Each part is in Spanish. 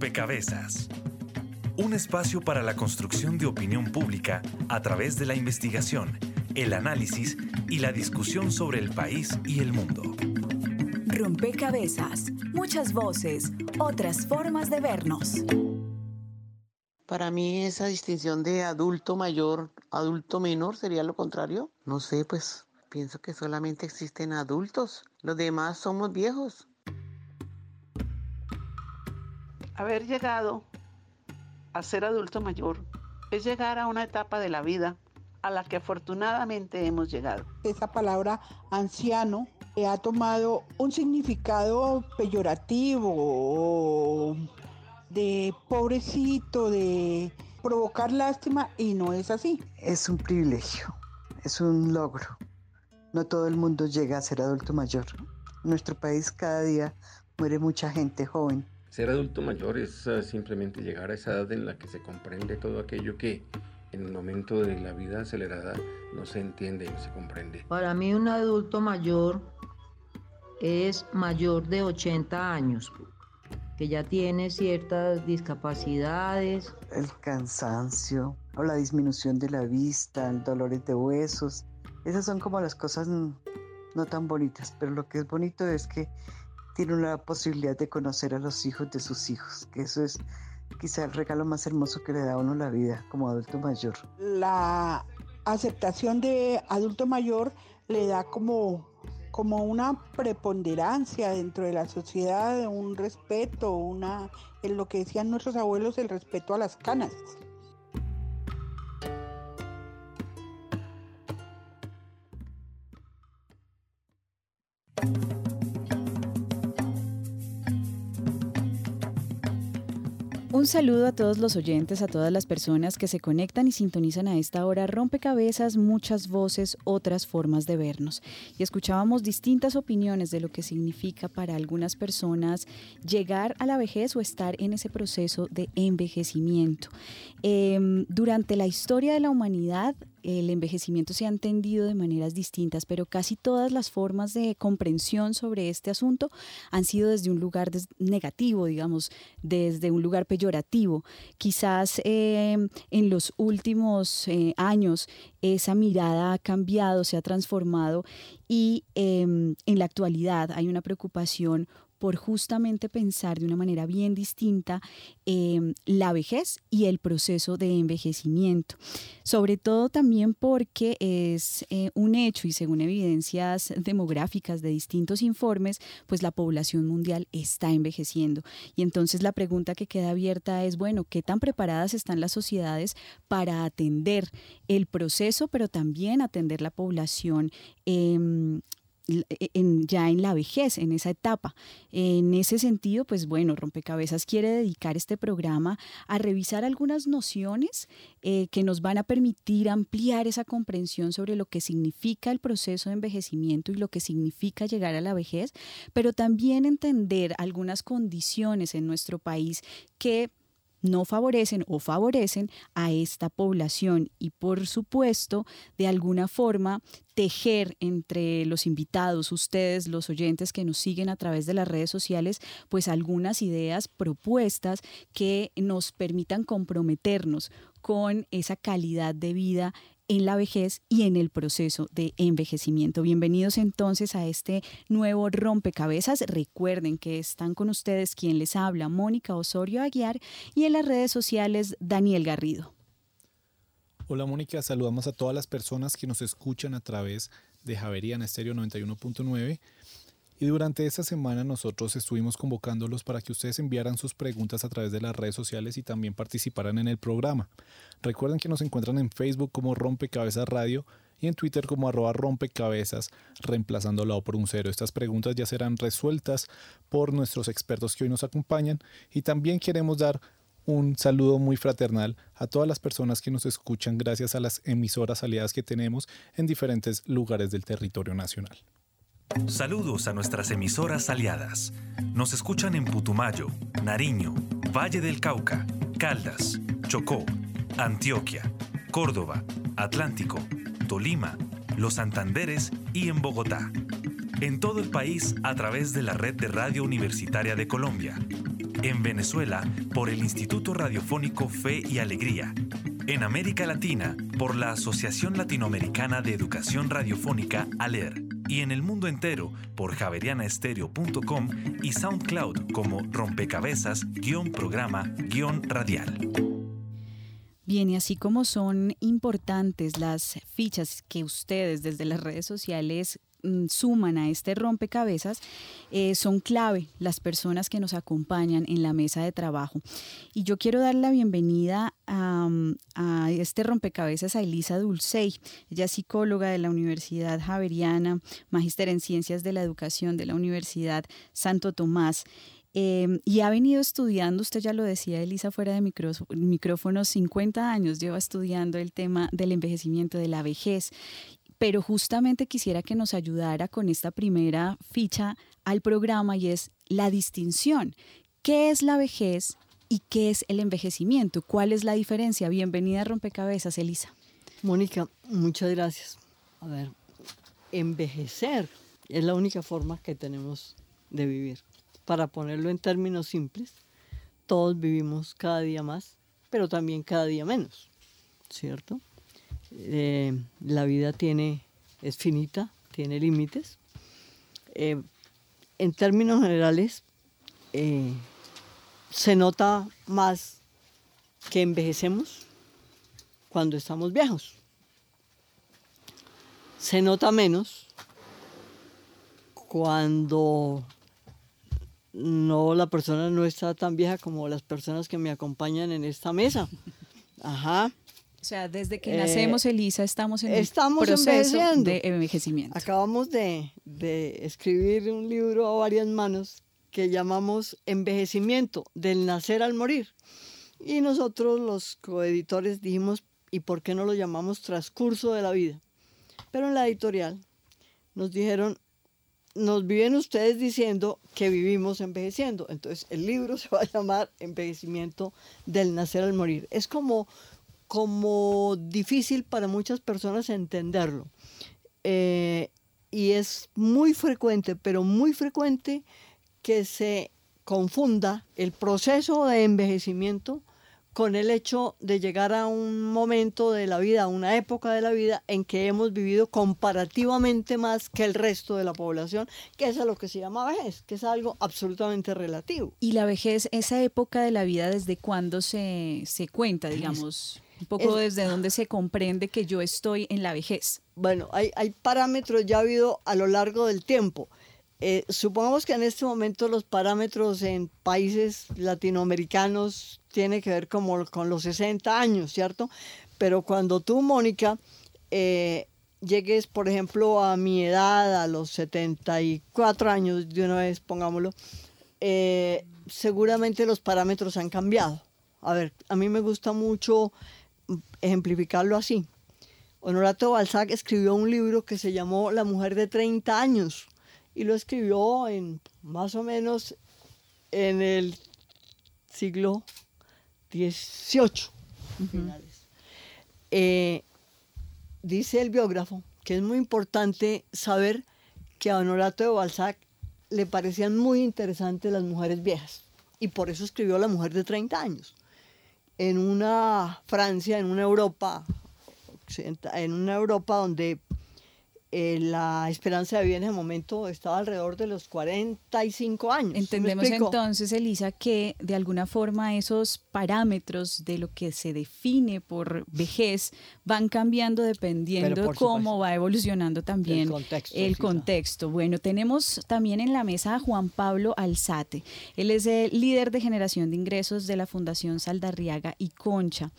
Rompecabezas. Un espacio para la construcción de opinión pública a través de la investigación, el análisis y la discusión sobre el país y el mundo. Rompecabezas, muchas voces, otras formas de vernos. Para mí esa distinción de adulto mayor, adulto menor sería lo contrario. No sé, pues pienso que solamente existen adultos. Los demás somos viejos. Haber llegado a ser adulto mayor es llegar a una etapa de la vida a la que afortunadamente hemos llegado. Esa palabra anciano ha tomado un significado peyorativo, de pobrecito, de provocar lástima y no es así. Es un privilegio, es un logro. No todo el mundo llega a ser adulto mayor. En nuestro país cada día muere mucha gente joven ser adulto mayor es eh, simplemente llegar a esa edad en la que se comprende todo aquello que en el momento de la vida acelerada no se entiende y no se comprende. Para mí un adulto mayor es mayor de 80 años, que ya tiene ciertas discapacidades. El cansancio o la disminución de la vista, dolores de huesos, esas son como las cosas no tan bonitas, pero lo que es bonito es que tiene la posibilidad de conocer a los hijos de sus hijos, que eso es quizá el regalo más hermoso que le da a uno la vida como adulto mayor. La aceptación de adulto mayor le da como, como una preponderancia dentro de la sociedad, un respeto, una, en lo que decían nuestros abuelos, el respeto a las canas. Un saludo a todos los oyentes, a todas las personas que se conectan y sintonizan a esta hora. Rompecabezas, muchas voces, otras formas de vernos. Y escuchábamos distintas opiniones de lo que significa para algunas personas llegar a la vejez o estar en ese proceso de envejecimiento. Em, durante la historia de la humanidad, el envejecimiento se ha entendido de maneras distintas, pero casi todas las formas de comprensión sobre este asunto han sido desde un lugar negativo, digamos, desde un lugar peyorativo. Quizás em, en los últimos eh, años esa mirada ha cambiado, se ha transformado y em, en la actualidad hay una preocupación por justamente pensar de una manera bien distinta em, la vejez y el proceso de envejecimiento. Sobre todo también porque es eh, un hecho y según evidencias demográficas de distintos informes, pues la población mundial está envejeciendo. Y entonces la pregunta que queda abierta es, bueno, ¿qué tan preparadas están las sociedades para atender el proceso, pero también atender la población em, en, ya en la vejez, en esa etapa. En ese sentido, pues bueno, Rompecabezas quiere dedicar este programa a revisar algunas nociones eh, que nos van a permitir ampliar esa comprensión sobre lo que significa el proceso de envejecimiento y lo que significa llegar a la vejez, pero también entender algunas condiciones en nuestro país que no favorecen o favorecen a esta población y por supuesto de alguna forma tejer entre los invitados, ustedes, los oyentes que nos siguen a través de las redes sociales, pues algunas ideas, propuestas que nos permitan comprometernos con esa calidad de vida en la vejez y en el proceso de envejecimiento. Bienvenidos entonces a este nuevo rompecabezas. Recuerden que están con ustedes quien les habla, Mónica Osorio Aguiar, y en las redes sociales, Daniel Garrido. Hola Mónica, saludamos a todas las personas que nos escuchan a través de Javeriana Estéreo 91.9 y durante esta semana nosotros estuvimos convocándolos para que ustedes enviaran sus preguntas a través de las redes sociales y también participaran en el programa. Recuerden que nos encuentran en Facebook como Rompecabezas Radio y en Twitter como arroba rompecabezas, reemplazando la O por un cero. Estas preguntas ya serán resueltas por nuestros expertos que hoy nos acompañan y también queremos dar un saludo muy fraternal a todas las personas que nos escuchan gracias a las emisoras aliadas que tenemos en diferentes lugares del territorio nacional. Saludos a nuestras emisoras aliadas. Nos escuchan en Putumayo, Nariño, Valle del Cauca, Caldas, Chocó, Antioquia, Córdoba, Atlántico, Tolima, Los Santanderes y en Bogotá. En todo el país a través de la red de Radio Universitaria de Colombia. En Venezuela, por el Instituto Radiofónico Fe y Alegría. En América Latina, por la Asociación Latinoamericana de Educación Radiofónica, ALER. Y en el mundo entero, por javerianaestereo.com y SoundCloud como rompecabezas-programa-radial. Bien, y así como son importantes las fichas que ustedes desde las redes sociales suman a este rompecabezas, eh, son clave las personas que nos acompañan en la mesa de trabajo. Y yo quiero dar la bienvenida a, mm, a este rompecabezas a Elisa Dulcey. Ella es psicóloga de la Universidad Javeriana, magíster en Ciencias de la Educación de la Universidad Santo Tomás. Em, y ha venido estudiando, usted ya lo decía, Elisa, fuera de micrófono, 50 años lleva estudiando el tema del envejecimiento, de la vejez. Pero justamente quisiera que nos ayudara con esta primera ficha al programa y es la distinción. ¿Qué es la vejez y qué es el envejecimiento? ¿Cuál es la diferencia? Bienvenida a Rompecabezas, Elisa. Mónica, muchas gracias. A ver, envejecer es la única forma que tenemos de vivir para ponerlo en términos simples, todos vivimos cada día más, pero también cada día menos, ¿cierto? Eh, la vida tiene, es finita, tiene límites. Eh, en términos generales, eh, se nota más que envejecemos cuando estamos viejos. Se nota menos cuando no, la persona no está tan vieja como las personas que me acompañan en esta mesa. Ajá. O sea, desde que nacemos, eh, Elisa, estamos en estamos proceso de envejecimiento. Acabamos de, de escribir un libro a varias manos que llamamos Envejecimiento, del nacer al morir. Y nosotros los coeditores dijimos, ¿y por qué no lo llamamos transcurso de la vida? Pero en la editorial nos dijeron, nos viven ustedes diciendo que vivimos envejeciendo. Entonces el libro se va a llamar Envejecimiento del nacer al morir. Es como, como difícil para muchas personas entenderlo. Eh, y es muy frecuente, pero muy frecuente que se confunda el proceso de envejecimiento con el hecho de llegar a un momento de la vida, a una época de la vida en que hemos vivido comparativamente más que el resto de la población, que es a lo que se llama vejez, que es algo absolutamente relativo. ¿Y la vejez, esa época de la vida, desde cuándo se, se cuenta, digamos? Un poco desde dónde se comprende que yo estoy en la vejez. Bueno, hay, hay parámetros ya habido a lo largo del tiempo. Eh, supongamos que en este momento los parámetros en países latinoamericanos tienen que ver como con los 60 años, ¿cierto? Pero cuando tú, Mónica, eh, llegues, por ejemplo, a mi edad, a los 74 años, de una vez, pongámoslo, eh, seguramente los parámetros han cambiado. A ver, a mí me gusta mucho ejemplificarlo así. Honorato Balzac escribió un libro que se llamó La mujer de 30 años y lo escribió en más o menos en el siglo XVIII. Eh, dice el biógrafo que es muy importante saber que a Honorato de Balzac le parecían muy interesantes las mujeres viejas y por eso escribió La mujer de 30 años. En una Francia, en una Europa, en una Europa donde eh, la esperanza de vida en ese momento estaba alrededor de los 45 años. Entendemos entonces, Elisa, que de alguna forma esos parámetros de lo que se define por vejez van cambiando dependiendo de cómo va evolucionando también el contexto. El contexto. Bueno, tenemos también en la mesa a Juan Pablo Alzate. Él es el líder de generación de ingresos de la Fundación Saldarriaga y Concha.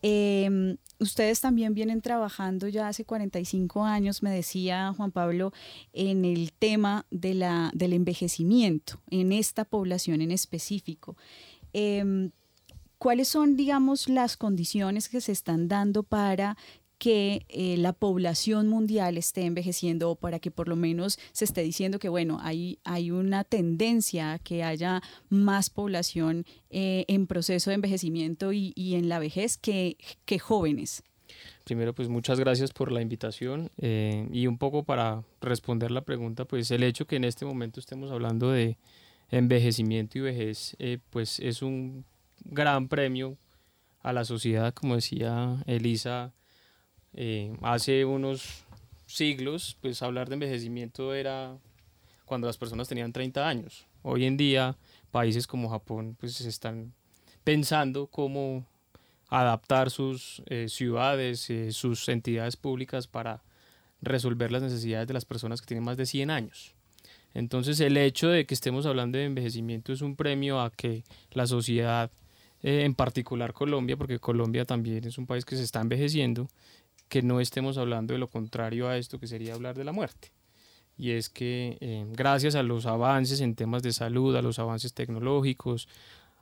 Eh, ustedes también vienen trabajando ya hace 45 años, me decía Juan Pablo, en el tema de la, del envejecimiento, en esta población en específico. Em, ¿Cuáles son, digamos, las condiciones que se están dando para que eh, la población mundial esté envejeciendo o para que por lo menos se esté diciendo que, bueno, hay, hay una tendencia a que haya más población eh, en proceso de envejecimiento y, en la vejez que, que, jóvenes. Primero, pues muchas gracias por la invitación eh, y un poco para responder la pregunta, pues el hecho que en este momento estemos hablando de envejecimiento y vejez, pues es un gran premio a la sociedad, como decía Elisa, eh, hace unos siglos, pues hablar de envejecimiento era cuando las personas tenían 30 años. Hoy en día, países como Japón, pues están pensando cómo adaptar sus eh, ciudades, sus entidades públicas para resolver las necesidades de las personas que tienen más de 100 años. Entonces el hecho de que estemos hablando de envejecimiento es un premio a que la sociedad, eh, en particular Colombia, porque Colombia también es un país que se está envejeciendo, que no estemos hablando de lo contrario a esto que sería hablar de la muerte. Y es que eh, gracias a los avances en temas de salud, a los avances tecnológicos,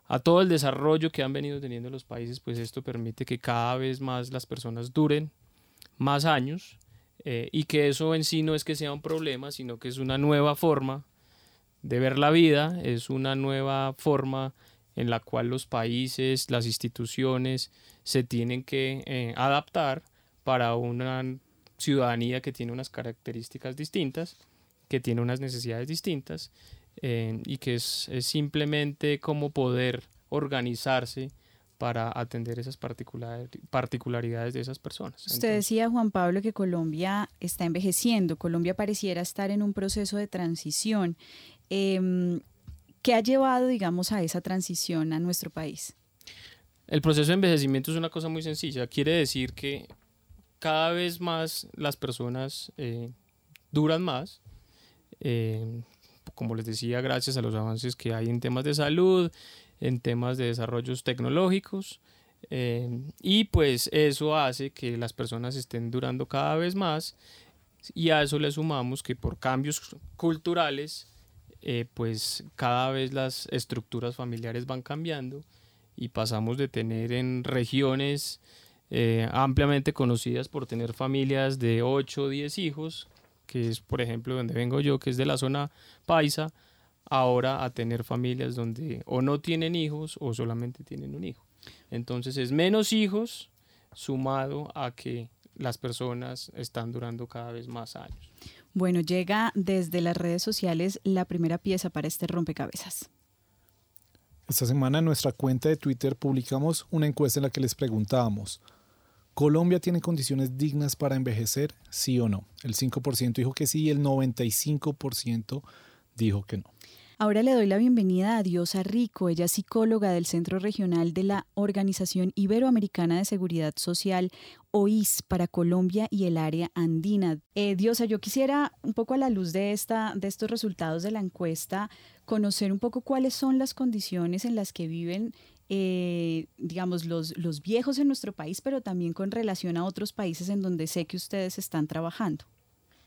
a todo el desarrollo que han venido teniendo los países, pues esto permite que cada vez más las personas duren más años eh, y que eso en sí no es que sea un problema, sino que es una nueva forma de ver la vida, es una nueva forma en la cual los países, las instituciones se tienen que eh, adaptar para una ciudadanía que tiene unas características distintas, que tiene unas necesidades distintas eh, y que es, es simplemente cómo poder organizarse para atender esas particularidades de esas personas. Usted decía, Juan Pablo, que Colombia está envejeciendo, Colombia pareciera estar en un proceso de transición. Em, ¿Qué ha llevado, digamos, a esa transición a nuestro país? El proceso de envejecimiento es una cosa muy sencilla. Quiere decir que cada vez más las personas eh, duran más. Eh, como les decía, gracias a los avances que hay en temas de salud, en temas de desarrollos tecnológicos. Eh, y pues eso hace que las personas estén durando cada vez más y a eso le sumamos que por cambios culturales pues cada vez las estructuras familiares van cambiando y pasamos de tener en regiones eh, ampliamente conocidas por tener familias de 8 o 10 hijos, que es por ejemplo donde vengo yo, que es de la zona paisa, ahora a tener familias donde o no tienen hijos o solamente tienen un hijo. Entonces es menos hijos sumado a que las personas están durando cada vez más años. Bueno, llega desde las redes sociales la primera pieza para este rompecabezas. Esta semana en nuestra cuenta de Twitter publicamos una encuesta en la que les preguntábamos, ¿Colombia tiene condiciones dignas para envejecer? Sí o no. El 5% dijo que sí y el 95% dijo que no. Ahora le doy la bienvenida a Diosa Rico, ella es psicóloga del Centro Regional de la Organización Iberoamericana de Seguridad Social, OIS, para Colombia y el área andina. Eh, Diosa, yo quisiera, un poco a la luz de, esta, de estos resultados de la encuesta, conocer un poco cuáles son las condiciones en las que viven eh, digamos, los, los viejos en nuestro país, pero también con relación a otros países en donde sé que ustedes están trabajando.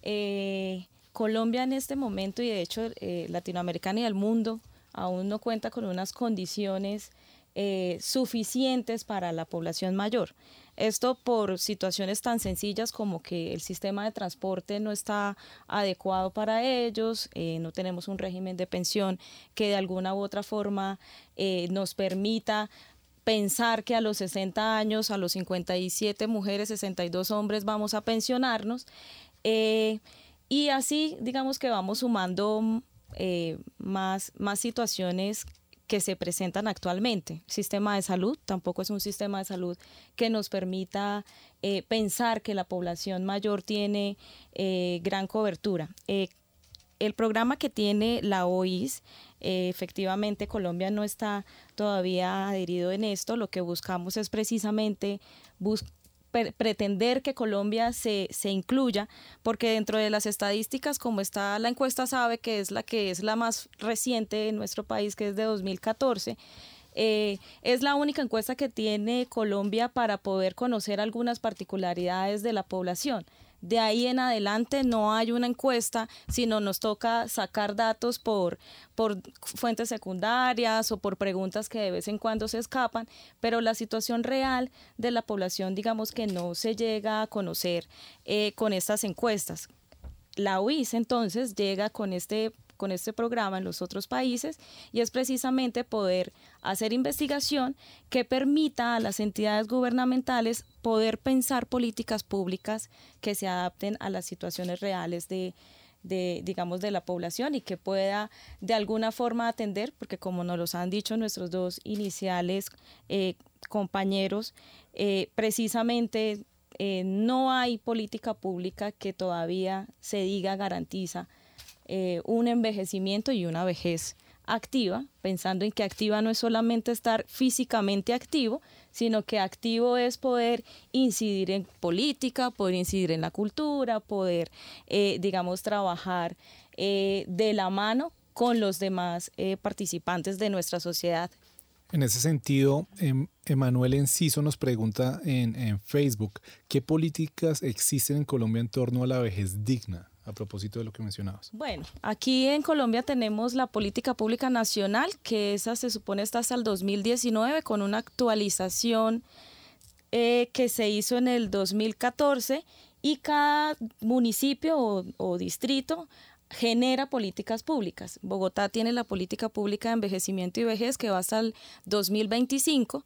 Eh, Colombia en este momento y de hecho eh, Latinoamericana y el mundo aún no cuenta con unas condiciones eh, suficientes para la población mayor. Esto por situaciones tan sencillas como que el sistema de transporte no está adecuado para ellos, eh, no tenemos un régimen de pensión que de alguna u otra forma nos permita pensar que a los 60 años, a los 57 mujeres, 62 hombres vamos a pensionarnos. Y así, digamos que vamos sumando eh, más, más situaciones que se presentan actualmente. Sistema de salud tampoco es un sistema de salud que nos permita eh, pensar que la población mayor tiene eh, gran cobertura. el programa que tiene la OIS, efectivamente Colombia no está todavía adherido en esto. Lo que buscamos es precisamente buscar pretender que Colombia se, se, incluya, porque dentro de las estadísticas, como está la encuesta sabe que es la que es la más reciente en nuestro país, que es de 2014, eh, es la única encuesta que tiene Colombia para poder conocer algunas particularidades de la población. De ahí en adelante no hay una encuesta, sino nos toca sacar datos por, por fuentes secundarias o por preguntas que de vez en cuando se escapan, pero la situación real de la población, digamos que no se llega a conocer eh, con estas encuestas. La UIS entonces llega con este con este programa en los otros países y es precisamente poder hacer investigación que permita a las entidades gubernamentales poder pensar políticas públicas que se adapten a las situaciones reales de, digamos, de la población y que pueda de alguna forma atender, porque como nos los han dicho nuestros dos iniciales eh, compañeros, eh, precisamente eh, no hay política pública que todavía se diga garantiza un envejecimiento y una vejez activa, pensando en que activa no es solamente estar físicamente activo, sino que activo es poder incidir en política, poder incidir en la cultura, poder, eh, digamos, trabajar eh, de la mano con los demás eh, participantes de nuestra sociedad. En ese sentido, em, Emanuel Enciso nos pregunta en Facebook, ¿qué políticas existen en Colombia en torno a la vejez digna? A propósito de lo que mencionabas? Bueno, aquí en Colombia tenemos la política pública nacional, que esa se supone está hasta el 2019 con una actualización eh, que se hizo en el 2014 y cada municipio o, distrito genera políticas públicas. Bogotá tiene la política pública de envejecimiento y vejez que va hasta el 2025.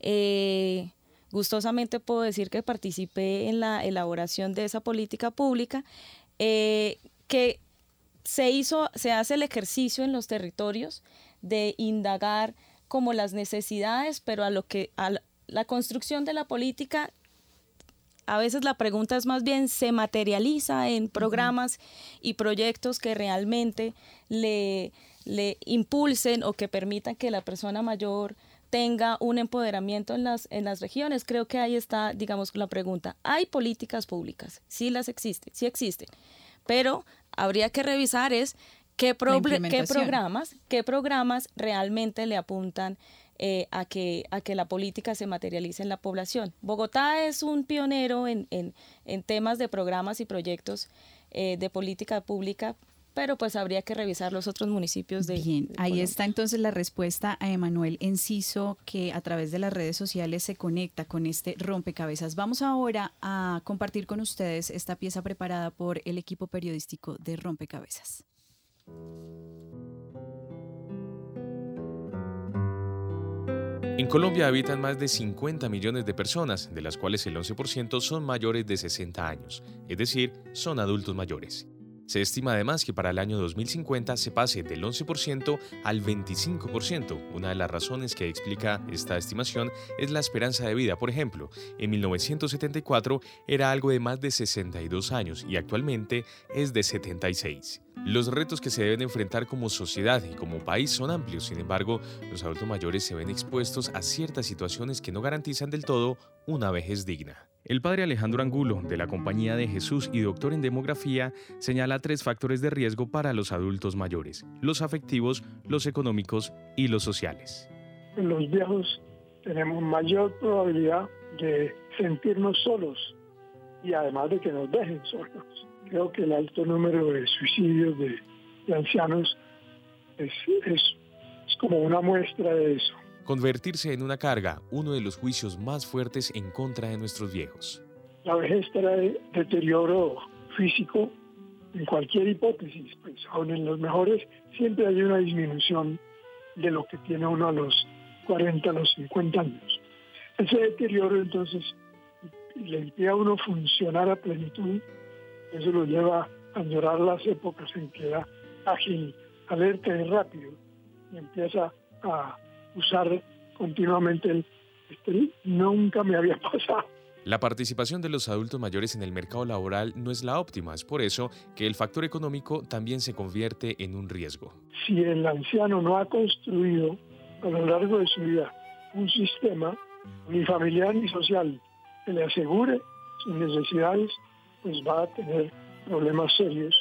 Eh, gustosamente puedo decir que participé en la elaboración de esa política pública eh, que se hizo, se hace el ejercicio en los territorios de indagar como las necesidades, pero a lo que a la construcción de la política a veces la pregunta es más bien, ¿se materializa en programas y proyectos que realmente le, le, impulsen o que permitan que la persona mayor tenga un empoderamiento en las, en las regiones? Creo que ahí está, digamos, la pregunta. ¿Hay políticas públicas? Sí las existen, sí existen pero habría que revisar es qué, qué programas, qué programas realmente le apuntan eh, a, que, a que la política se materialice en la población. Bogotá es un pionero en, en, en temas de programas y proyectos eh, de política pública pero pues habría que revisar los otros municipios de. Bien, ahí está entonces la respuesta a Emanuel Enciso, que a través de las redes sociales se conecta con este rompecabezas. Vamos ahora a compartir con ustedes esta pieza preparada por el equipo periodístico de Rompecabezas. En Colombia habitan más de 50 millones de personas, de las cuales el 11% son mayores de 60 años, es decir, son adultos mayores. Se estima además que para el año 2050 se pase del 11% al 25%. Una de las razones que explica esta estimación es la esperanza de vida. Por ejemplo, en 1974 era algo de más de 62 años y actualmente es de 76. Los retos que se deben enfrentar como sociedad y como país son amplios, sin embargo, los adultos mayores se ven expuestos a ciertas situaciones que no garantizan del todo una vejez digna. El padre Alejandro Angulo, de la Compañía de Jesús y doctor en demografía, señala tres factores de riesgo para los adultos mayores, los afectivos, los económicos y los sociales. Los viejos tenemos mayor probabilidad de sentirnos solos y además de que nos dejen solos. Creo que el alto número de suicidios de, ancianos es como una muestra de eso convertirse en una carga, uno de los juicios más fuertes en contra de nuestros viejos. La vejez trae deterioro físico en cualquier hipótesis, pues aún en los mejores siempre hay una disminución de lo que tiene uno a los 40, a los 50 años. Ese deterioro entonces le impide a uno funcionar a plenitud, eso lo lleva a llorar las épocas en que era ágil, alerta y rápido y empieza a usar continuamente el este, nunca me había pasado. La participación de los adultos mayores en el mercado laboral no es la óptima, es por eso que el factor económico también se convierte en un riesgo. Si el anciano no ha construido a lo largo de su vida un sistema, ni familiar ni social, que le asegure sus necesidades, pues va a tener problemas serios,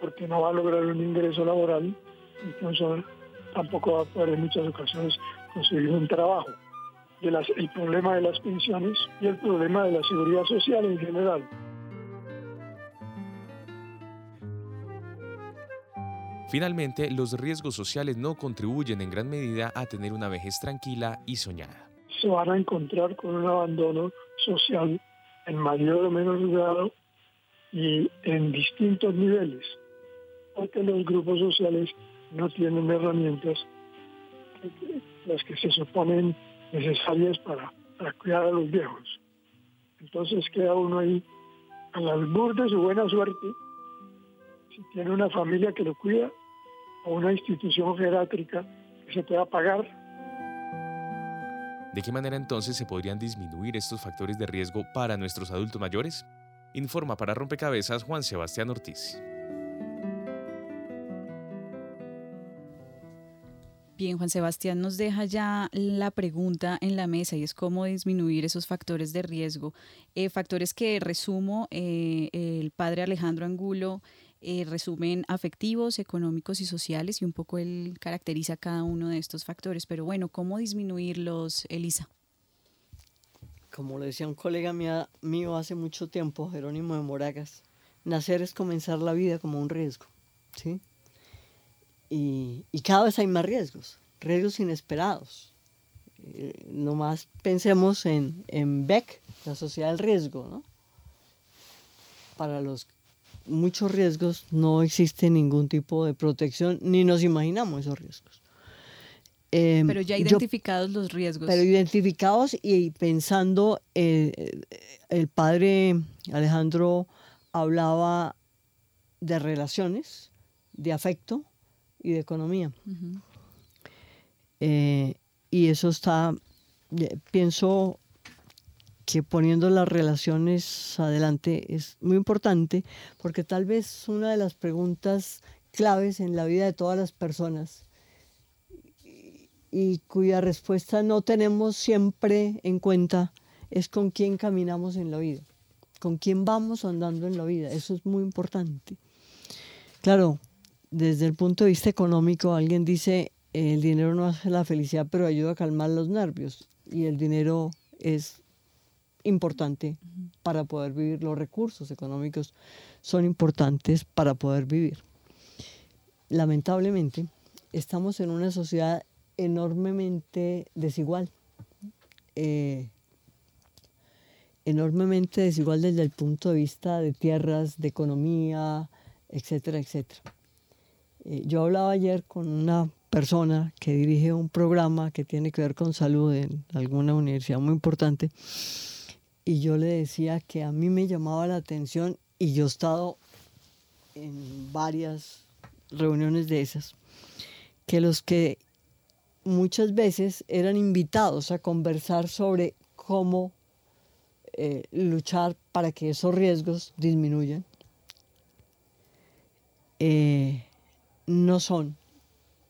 porque no va a lograr un ingreso laboral, entonces tampoco va a poder en muchas ocasiones conseguir un trabajo. De las, el problema de las pensiones y el problema de la seguridad social en general. Finalmente, los riesgos sociales no contribuyen en gran medida a tener una vejez tranquila y soñada. Se van a encontrar con un abandono social en mayor o menor grado y en distintos niveles, porque los grupos sociales no tienen herramientas, las que se suponen necesarias para, cuidar a los viejos. Entonces queda uno ahí al albur de su buena suerte, si tiene una familia que lo cuida o una institución geriátrica que se pueda pagar. ¿De qué manera entonces se podrían disminuir estos factores de riesgo para nuestros adultos mayores? Informa para Rompecabezas Juan Sebastián Ortiz. Bien, Juan Sebastián nos deja ya la pregunta en la mesa y es cómo disminuir esos factores de riesgo. Eh, factores que resumo, eh, el padre Alejandro Angulo eh, resumen afectivos, económicos y sociales y un poco él caracteriza cada uno de estos factores. Pero bueno, ¿cómo disminuirlos, Elisa? Como lo decía un colega mío hace mucho tiempo, Jerónimo de Moragas, nacer es comenzar la vida como un riesgo, ¿sí? Y, cada vez hay más riesgos, riesgos inesperados. Eh, nomás pensemos en, en Beck, la sociedad del riesgo, ¿no? Para los muchos riesgos no existe ningún tipo de protección, ni nos imaginamos esos riesgos. Em, pero ya identificados los riesgos. Pero identificados y pensando, eh, el padre Alejandro hablaba de relaciones, de afecto, y de economía. Eh, y eso está, eh, pienso que poniendo las relaciones adelante es muy importante porque tal vez una de las preguntas claves en la vida de todas las personas y cuya respuesta no tenemos siempre en cuenta es con quién caminamos en la vida, con quién vamos andando en la vida. Eso es muy importante. Claro, desde el punto de vista económico, alguien dice, el dinero no hace la felicidad, pero ayuda a calmar los nervios. Y el dinero es importante para poder vivir. Los recursos económicos son importantes para poder vivir. Lamentablemente, estamos en una sociedad enormemente desigual. Eh, enormemente desigual desde el punto de vista de tierras, de economía, etcétera, etcétera. Eh, yo hablaba ayer con una persona que dirige un programa que tiene que ver con salud en alguna universidad muy importante y yo le decía que a mí me llamaba la atención y yo he estado en varias reuniones de esas, que los que muchas veces eran invitados a conversar sobre cómo eh, luchar para que esos riesgos disminuyan, eh, no son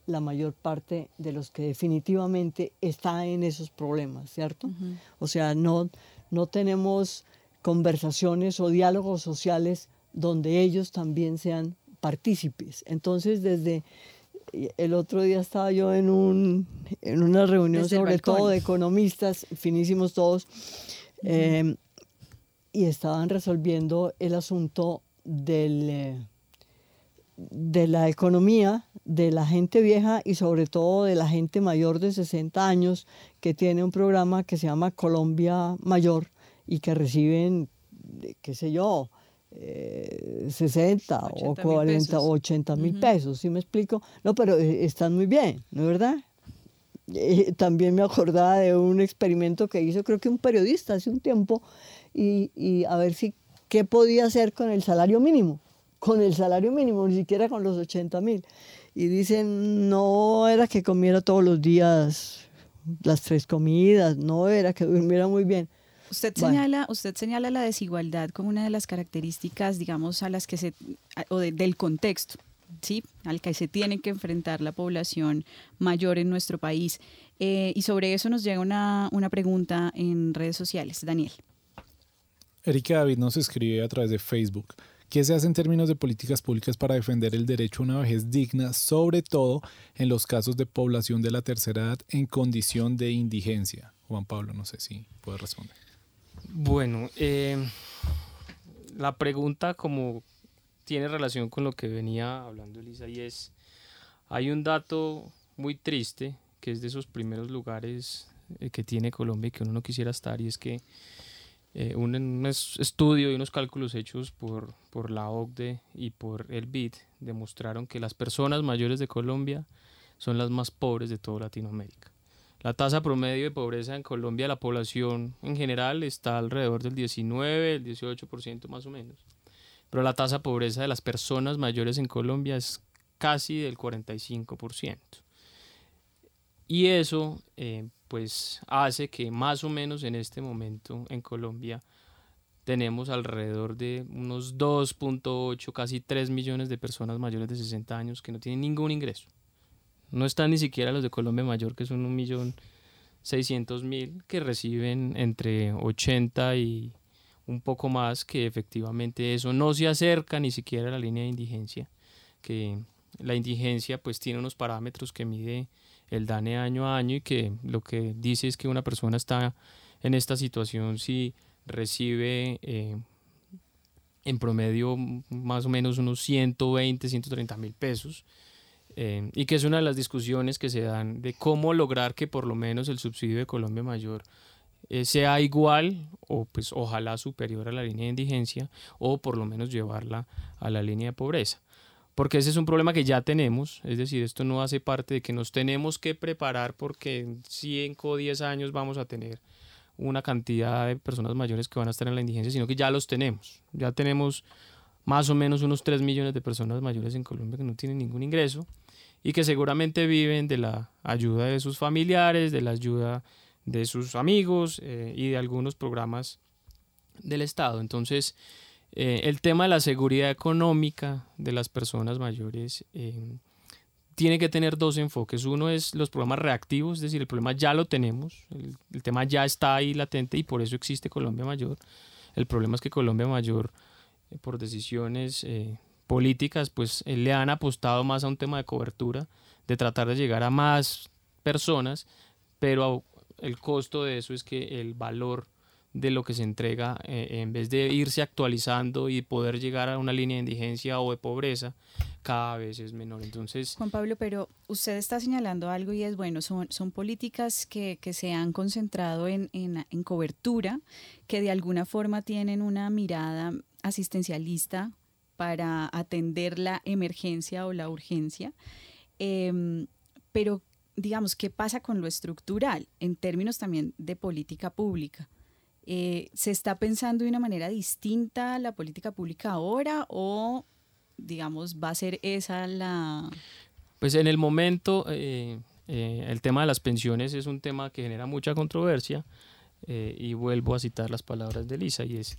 la mayor parte de los que definitivamente están en esos problemas, ¿cierto? O sea, no, no tenemos conversaciones o diálogos sociales donde ellos también sean partícipes. Entonces, desde el otro día estaba yo en, un, en una reunión sobre todo de economistas, finísimos todos, eh, y estaban resolviendo el asunto del... Eh, de la economía de la gente vieja y sobre todo de la gente mayor de 60 años que tiene un programa que se llama Colombia Mayor y que reciben, qué sé yo, 60 eh, o 40 o 80 mil pesos, ¿sí me explico? No, pero eh, están muy bien, ¿no es verdad? Eh, también me acordaba de un experimento que hizo creo que un periodista hace un tiempo y, y a ver si qué podía hacer con el salario mínimo con el salario mínimo, ni siquiera con los 80 mil. Y dicen, no era que comiera todos los días las tres comidas, no era que durmiera muy bien. Usted señala, usted señala la desigualdad como una de las características, digamos, a las que se, o del contexto, ¿sí? al que se tiene que enfrentar la población mayor en nuestro país. Eh, y sobre eso nos llega una, una pregunta en redes sociales. Daniel. Erika David nos escribe a través de Facebook. ¿Qué se hace en términos de políticas públicas para defender el derecho a una vejez digna, sobre todo en los casos de población de la tercera edad en condición de indigencia? Juan Pablo, no sé si puede responder. Bueno, eh, la pregunta como tiene relación con lo que venía hablando Elisa y es, hay un dato muy triste que es de esos primeros lugares eh, que tiene Colombia y que uno no quisiera estar y es que eh, un, estudio y unos cálculos hechos por, por la OCDE y por el BID demostraron que las personas mayores de Colombia son las más pobres de toda Latinoamérica. La tasa promedio de pobreza en Colombia, la población en general está alrededor del 19, el 18% más o menos. pero la tasa de pobreza de las personas mayores en Colombia es casi del 45%. Y eso eh, pues hace que más o menos en este momento en Colombia tenemos alrededor de unos 2.8, casi 3 millones de personas mayores de 60 años que no tienen ningún ingreso. No están ni siquiera los de Colombia Mayor, que son un millón mil, que reciben entre 80 y un poco más, que efectivamente eso no se acerca ni siquiera a la línea de indigencia, que la indigencia pues tiene unos parámetros que mide el DANE año a año y que lo que dice es que una persona está en esta situación si recibe eh, en promedio más o menos unos 120, 130 mil pesos. Eh, y que es una de las discusiones que se dan de cómo lograr que por lo menos el subsidio de Colombia Mayor eh, sea igual o pues ojalá superior a la línea de indigencia o por lo menos llevarla a la línea de pobreza. Porque ese es un problema que ya tenemos, es decir, esto no hace parte de que nos tenemos que preparar porque en 5 o 10 años vamos a tener una cantidad de personas mayores que van a estar en la indigencia, sino que ya los tenemos. Ya tenemos más o menos unos 3 millones de personas mayores en Colombia que no tienen ningún ingreso y que seguramente viven de la ayuda de sus familiares, de la ayuda de sus amigos eh, y de algunos programas del Estado. Entonces, eh, el tema de la seguridad económica de las personas mayores eh, tiene que tener dos enfoques. Uno es los programas reactivos, es decir, el problema ya lo tenemos, el, tema ya está ahí latente y por eso existe Colombia Mayor. El problema es que Colombia Mayor, eh, por decisiones políticas, pues le han apostado más a un tema de cobertura, de tratar de llegar a más personas, pero el costo de eso es que el valor de lo que se entrega, eh, en vez de irse actualizando y poder llegar a una línea de indigencia o de pobreza, cada vez es menor. Entonces, Juan Pablo, pero usted está señalando algo y es bueno, son, son políticas que, que se han concentrado en, en, en, cobertura, que de alguna forma tienen una mirada asistencialista para atender la emergencia o la urgencia, eh, pero digamos, ¿qué pasa con lo estructural en términos también de política pública? Eh, ¿Se está pensando de una manera distinta la política pública ahora o, digamos, va a ser esa la... Pues en el momento, eh, eh, el tema de las pensiones es un tema que genera mucha controversia y vuelvo a citar las palabras de Lisa y es...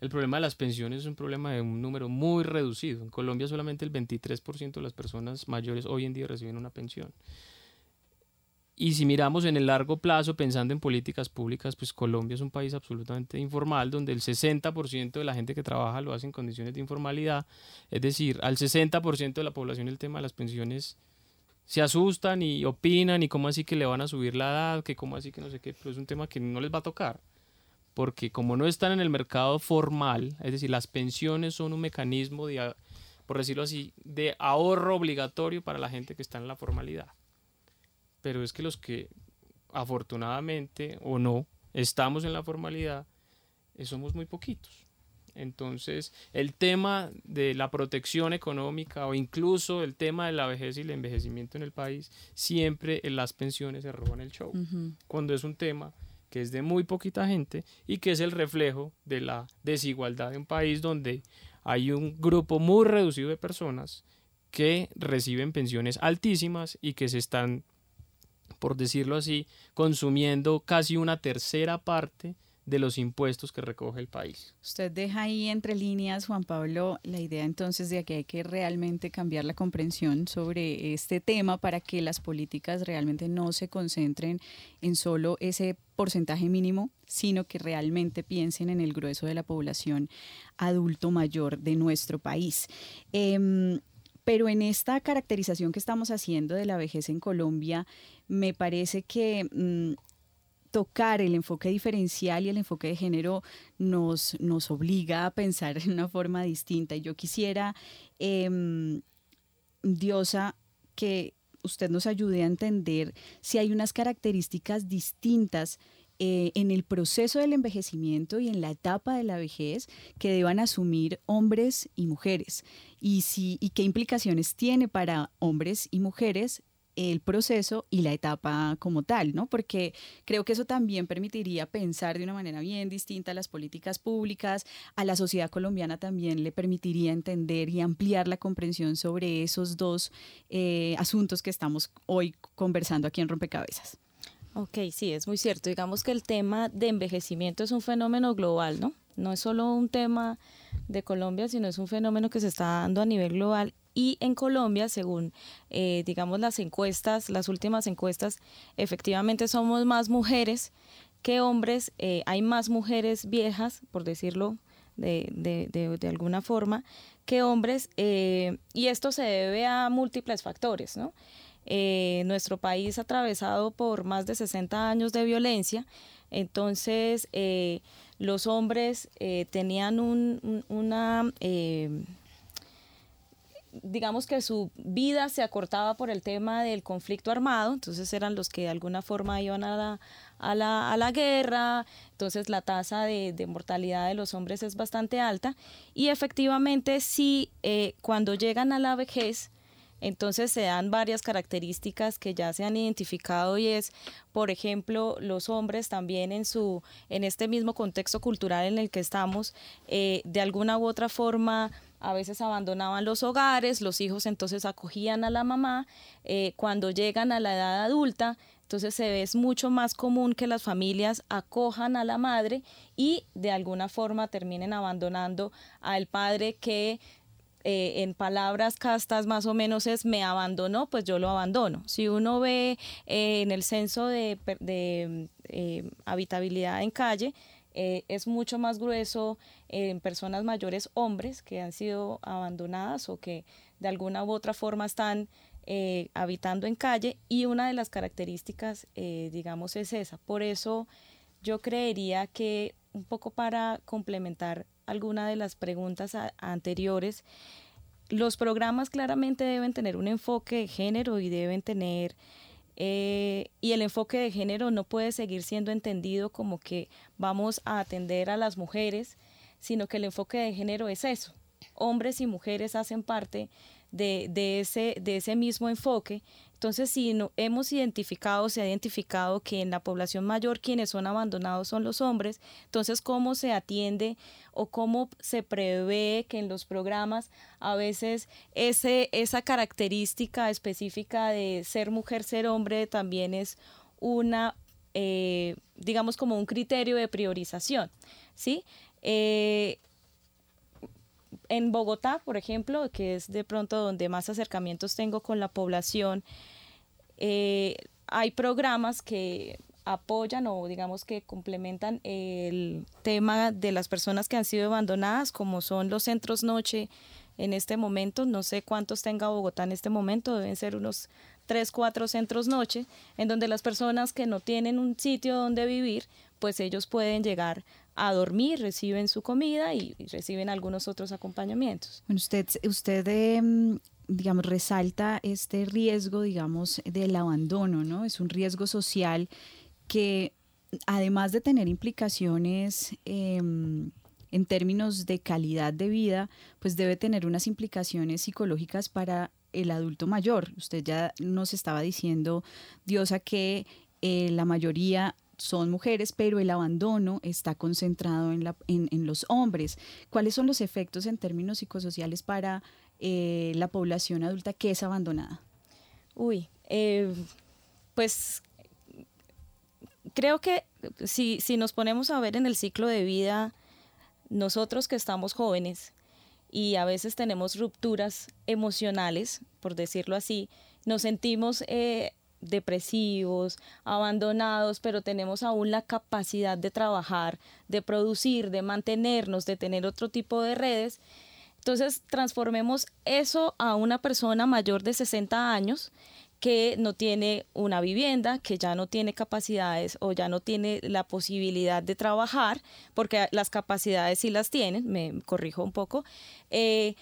El problema de las pensiones es un problema de un número muy reducido. En Colombia solamente el 23% de las personas mayores hoy en día reciben una pensión. Y si miramos en el largo plazo, pensando en políticas públicas, pues Colombia es un país absolutamente informal, donde el 60% de la gente que trabaja lo hace en condiciones de informalidad. Es decir, al 60% de la población el tema de las pensiones se asustan y opinan y cómo así que le van a subir la edad, que cómo así que no sé qué, pero es un tema que no les va a tocar. Porque como no están en el mercado formal, es decir, las pensiones son un mecanismo de, por decirlo así, de ahorro obligatorio para la gente que está en la formalidad pero es que los que afortunadamente o no estamos en la formalidad, eh, somos muy poquitos. Entonces, el tema de la protección económica o incluso el tema de la vejez y el envejecimiento en el país, siempre en las pensiones se roban el show. Cuando es un tema que es de muy poquita gente y que es el reflejo de la desigualdad de un país donde hay un grupo muy reducido de personas que reciben pensiones altísimas y que se están por decirlo así, consumiendo casi una tercera parte de los impuestos que recoge el país. Usted deja ahí entre líneas, Juan Pablo, la idea entonces de que hay que realmente cambiar la comprensión sobre este tema para que las políticas realmente no se concentren en solo ese porcentaje mínimo, sino que realmente piensen en el grueso de la población adulto mayor de nuestro país. Eh, pero en esta caracterización que estamos haciendo de la vejez en Colombia, me parece que mm, tocar el enfoque diferencial y el enfoque de género nos, nos obliga a pensar en una forma distinta. Y yo quisiera, em, Diosa, que usted nos ayude a entender si hay unas características distintas eh, en el proceso del envejecimiento y en la etapa de la vejez que deban asumir hombres y mujeres y, si, y qué implicaciones tiene para hombres y mujeres el proceso y la etapa como tal, ¿no? Porque creo que eso también permitiría pensar de una manera bien distinta las políticas públicas, a la sociedad colombiana también le permitiría entender y ampliar la comprensión sobre esos dos eh, asuntos que estamos hoy conversando aquí en Rompecabezas. Ok, sí, es muy cierto. Digamos que el tema de envejecimiento es un fenómeno global, ¿no? No es solo un tema de Colombia, sino es un fenómeno que se está dando a nivel global y en Colombia, según, eh, digamos, las encuestas, las últimas encuestas, efectivamente somos más mujeres que hombres. Eh, hay más mujeres viejas, por decirlo de, de, de, alguna forma, que hombres. Eh, y esto se debe a múltiples factores, ¿no? Nuestro país atravesado por más de 60 años de violencia. Entonces, los hombres tenían un, una digamos que su vida se acortaba por el tema del conflicto armado, entonces eran los que de alguna forma iban a la, a la, a la guerra, entonces la tasa de, de, mortalidad de los hombres es bastante alta y efectivamente sí, eh, cuando llegan a la vejez, entonces se dan varias características que ya se han identificado y es, por ejemplo, los hombres también en su, en este mismo contexto cultural en el que estamos, eh, de alguna u otra forma a veces abandonaban los hogares, los hijos entonces acogían a la mamá, eh, cuando llegan a la edad adulta, entonces se ve es mucho más común que las familias acojan a la madre y de alguna forma terminen abandonando al padre que eh, en palabras castas más o menos es me abandonó, pues yo lo abandono. Si uno ve eh, en el censo de, de habitabilidad en calle, eh, es mucho más grueso en personas mayores hombres que han sido abandonadas o que de alguna u otra forma están eh, habitando en calle y una de las características, eh, digamos, es esa. Por eso yo creería que un poco para complementar alguna de las preguntas anteriores, los programas claramente deben tener un enfoque de género y deben tener eh, y el enfoque de género no puede seguir siendo entendido como que vamos a atender a las mujeres, sino que el enfoque de género es eso. Hombres y mujeres hacen parte de, ese, de ese mismo enfoque. Entonces, si no, hemos identificado, se ha identificado que en la población mayor quienes son abandonados son los hombres, entonces, ¿cómo se atiende o cómo se prevé que en los programas a veces ese, esa característica específica de ser mujer, ser hombre también es una, eh, digamos, como un criterio de priorización, ¿sí? Eh, en Bogotá, por ejemplo, que es de pronto donde más acercamientos tengo con la población, eh, hay programas que apoyan o digamos que complementan el tema de las personas que han sido abandonadas, como son los centros noche en este momento. No sé cuántos tenga Bogotá en este momento, deben ser unos tres, cuatro centros noche, en donde las personas que no tienen un sitio donde vivir, pues ellos pueden llegar a dormir, reciben su comida y, reciben algunos otros acompañamientos. usted, usted em, digamos, resalta este riesgo, digamos, del abandono, ¿no? Es un riesgo social que además de tener implicaciones em, en términos de calidad de vida, pues debe tener unas implicaciones psicológicas para el adulto mayor. Usted ya nos estaba diciendo, Diosa, que eh, la mayoría son mujeres, pero el abandono está concentrado en, la, en, los hombres. ¿Cuáles son los efectos en términos psicosociales para eh, la población adulta que es abandonada? Uy, eh, pues creo que si, si nos ponemos a ver en el ciclo de vida, nosotros que estamos jóvenes y a veces tenemos rupturas emocionales, por decirlo así, nos sentimos eh, depresivos, abandonados, pero tenemos aún la capacidad de trabajar, de producir, de mantenernos, de tener otro tipo de redes. Entonces, transformemos eso a una persona mayor de 60 años que no tiene una vivienda, que ya no tiene capacidades o ya no tiene la posibilidad de trabajar, porque las capacidades sí las tienen, me corrijo un poco. Eh,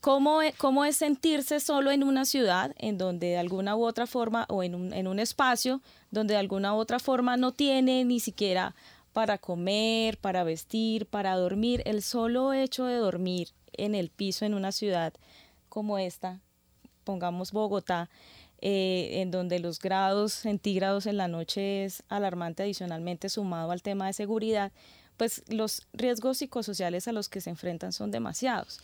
¿Cómo, e, ¿Cómo, es sentirse solo en una ciudad en donde de alguna u otra forma o en un, en un espacio donde de alguna u otra forma no tiene ni siquiera para comer, para vestir, para dormir? El solo hecho de dormir en el piso en una ciudad como esta, pongamos Bogotá, eh, en donde los grados centígrados en la noche es alarmante adicionalmente sumado al tema de seguridad, pues los riesgos psicosociales a los que se enfrentan son demasiados.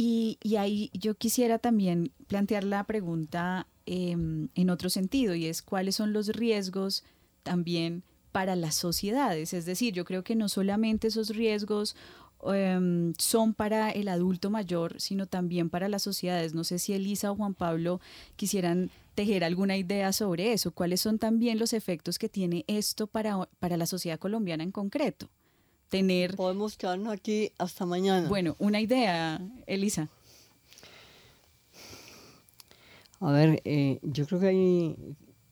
Y, ahí yo quisiera también plantear la pregunta em, en otro sentido, y es cuáles son los riesgos también para las sociedades. Es decir, yo creo que no solamente esos riesgos em, son para el adulto mayor, sino también para las sociedades. No sé si Elisa o Juan Pablo quisieran tejer alguna idea sobre eso. ¿Cuáles son también los efectos que tiene esto para, para la sociedad colombiana en concreto? Tener... Podemos quedarnos aquí hasta mañana. Bueno, una idea, Elisa. A ver, eh, yo creo que ahí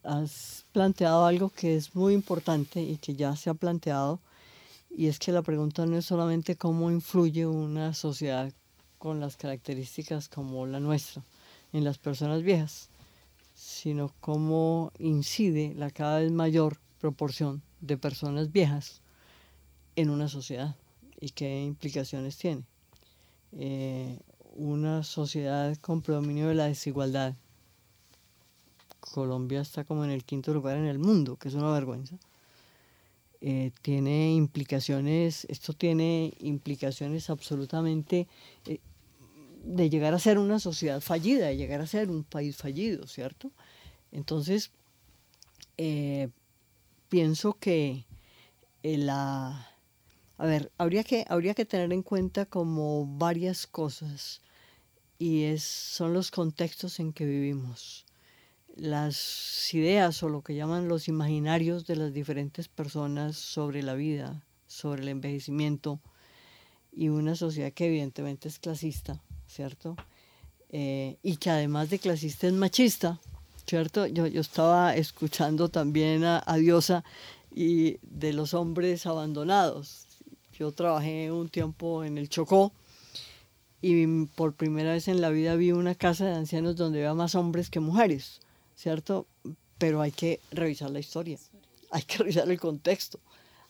has planteado algo que es muy importante y que ya se ha planteado, y es que la pregunta no es solamente cómo influye una sociedad con las características como la nuestra en las personas viejas, sino cómo incide la cada vez mayor proporción de personas viejas en una sociedad y qué implicaciones tiene. Eh, una sociedad con predominio de la desigualdad Colombia está como en el quinto lugar en el mundo, que es una vergüenza. Eh, tiene implicaciones, esto tiene implicaciones absolutamente eh, de llegar a ser una sociedad fallida, de llegar a ser un país fallido, ¿cierto? Entonces, pienso que la... A ver, habría que, habría que tener en cuenta como varias cosas y es, son los contextos en que vivimos las ideas o lo que llaman los imaginarios de las diferentes personas sobre la vida, sobre el envejecimiento y una sociedad que evidentemente es clasista, ¿cierto? Eh, y que además de clasista es machista, ¿cierto? Yo, yo estaba escuchando también a, a, Diosa y de los hombres abandonados. Yo trabajé un tiempo en el Chocó y por primera vez en la vida vi una casa de ancianos donde había más hombres que mujeres. ¿cierto? Pero hay que revisar la historia, hay que revisar el contexto,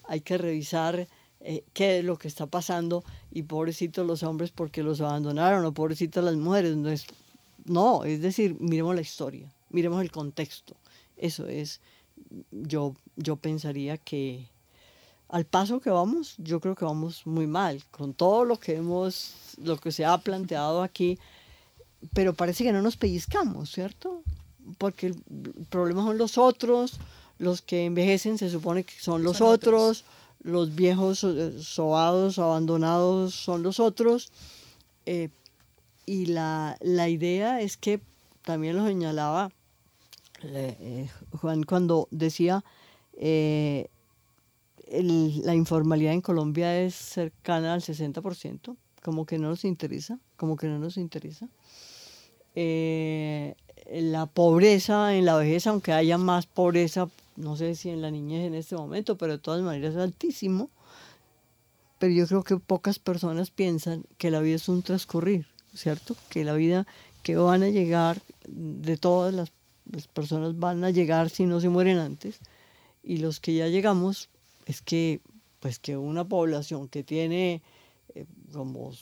hay que revisar eh, qué es lo que está pasando y pobrecitos los hombres porque los abandonaron o pobrecitas las mujeres. No es, no, es decir, miremos la historia, miremos el contexto. Eso es, yo, yo pensaría que al paso que vamos, yo creo que vamos muy mal, con todo lo que hemos, lo que se ha planteado aquí, pero parece que no nos pellizcamos, ¿cierto? porque el problema son los otros, los que envejecen se supone que son los otros, los viejos eh, sobados, abandonados son los otros. Eh, y la, idea es que también lo señalaba eh, Juan cuando decía la informalidad en Colombia es cercana al 60%, como que no nos interesa, como que no nos interesa la pobreza en la vejez, aunque haya más pobreza, no sé si en la niñez en este momento, pero de todas maneras es altísimo. Pero yo creo que pocas personas piensan que la vida es un transcurrir, ¿cierto? Que la vida que van a llegar, de todas las, personas van a llegar si no se mueren antes. Y los que ya llegamos, es que, pues que una población que tiene eh, como,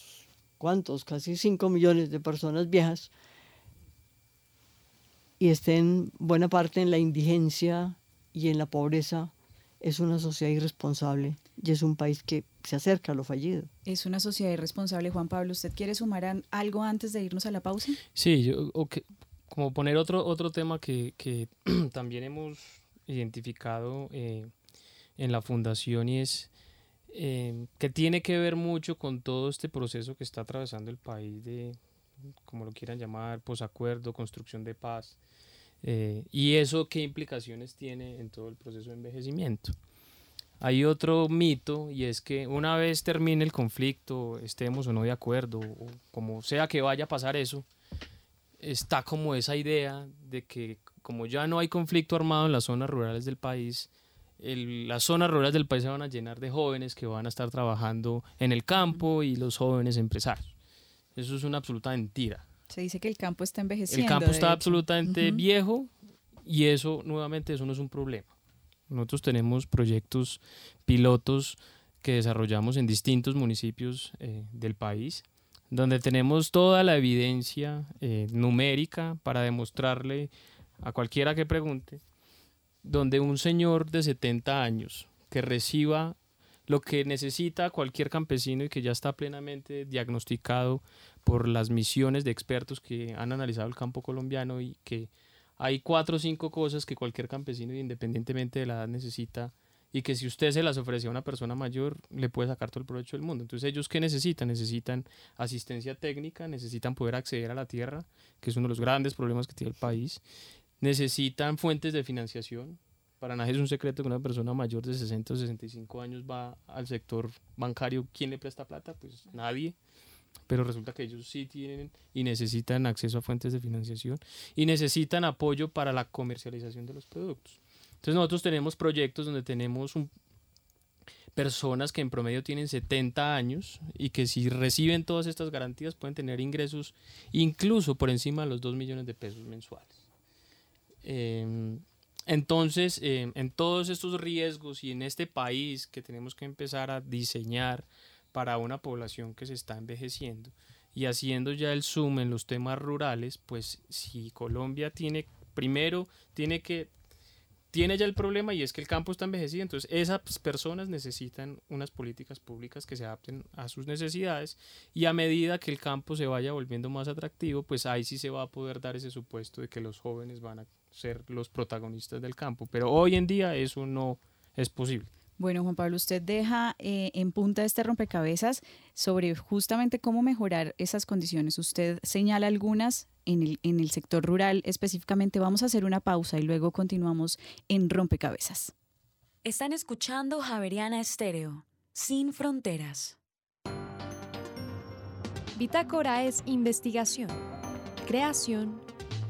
¿cuántos? Casi 5 millones de personas viejas, y estén buena parte en la indigencia y en la pobreza, es una sociedad irresponsable y es un país que se acerca a lo fallido. Es una sociedad irresponsable, Juan Pablo. ¿Usted quiere sumar algo antes de irnos a la pausa? Sí, yo, como poner otro, otro tema que, que también hemos identificado eh, en la fundación y es eh, que tiene que ver mucho con todo este proceso que está atravesando el país de, como lo quieran llamar, posacuerdo, construcción de paz, eh, ¿Y eso qué implicaciones tiene en todo el proceso de envejecimiento? Hay otro mito y es que una vez termine el conflicto, estemos o no de acuerdo, o como sea que vaya a pasar eso, está como esa idea de que como ya no hay conflicto armado en las zonas rurales del país, las zonas rurales del país se van a llenar de jóvenes que van a estar trabajando en el campo y los jóvenes empresarios. Eso es una absoluta mentira. Se dice que el campo está envejeciendo. El campo está absolutamente viejo y eso, nuevamente, eso no es un problema. Nosotros tenemos proyectos pilotos que desarrollamos en distintos municipios eh, del país, donde tenemos toda la evidencia eh, numérica para demostrarle a cualquiera que pregunte, donde un señor de 70 años que reciba lo que necesita cualquier campesino y que ya está plenamente diagnosticado por las misiones de expertos que han analizado el campo colombiano y que hay cuatro o cinco cosas que cualquier campesino, independientemente de la edad, necesita y que si usted se las ofrece a una persona mayor, le puede sacar todo el provecho del mundo. Entonces, ¿ellos qué necesitan? Necesitan asistencia técnica, necesitan poder acceder a la tierra, que es uno de los grandes problemas que tiene el país, necesitan fuentes de financiación, para nadie es un secreto que una persona mayor de 60 o 65 años va al sector bancario. ¿Quién le presta plata? Pues nadie. Pero resulta que ellos sí tienen y necesitan acceso a fuentes de financiación y necesitan apoyo para la comercialización de los productos. Entonces nosotros tenemos proyectos donde tenemos personas que en promedio tienen 70 años y que si reciben todas estas garantías pueden tener ingresos incluso por encima de los 2 millones de pesos mensuales. Em, entonces, em, en todos estos riesgos y en este país que tenemos que empezar a diseñar para una población que se está envejeciendo y haciendo ya el zoom en los temas rurales, pues si Colombia tiene, primero, tiene que tiene ya el problema y es que el campo está envejecido, entonces esas personas necesitan unas políticas públicas que se adapten a sus necesidades y a medida que el campo se vaya volviendo más atractivo, pues ahí sí se va a poder dar ese supuesto de que los jóvenes van a ser los protagonistas del campo, pero hoy en día eso no es posible. Bueno, Juan Pablo, usted deja eh, en punta este rompecabezas sobre justamente cómo mejorar esas condiciones. Usted señala algunas en el, en el sector rural específicamente. Vamos a hacer una pausa y luego continuamos en rompecabezas. Están escuchando Javeriana Estéreo, sin fronteras. Bitácora es investigación, creación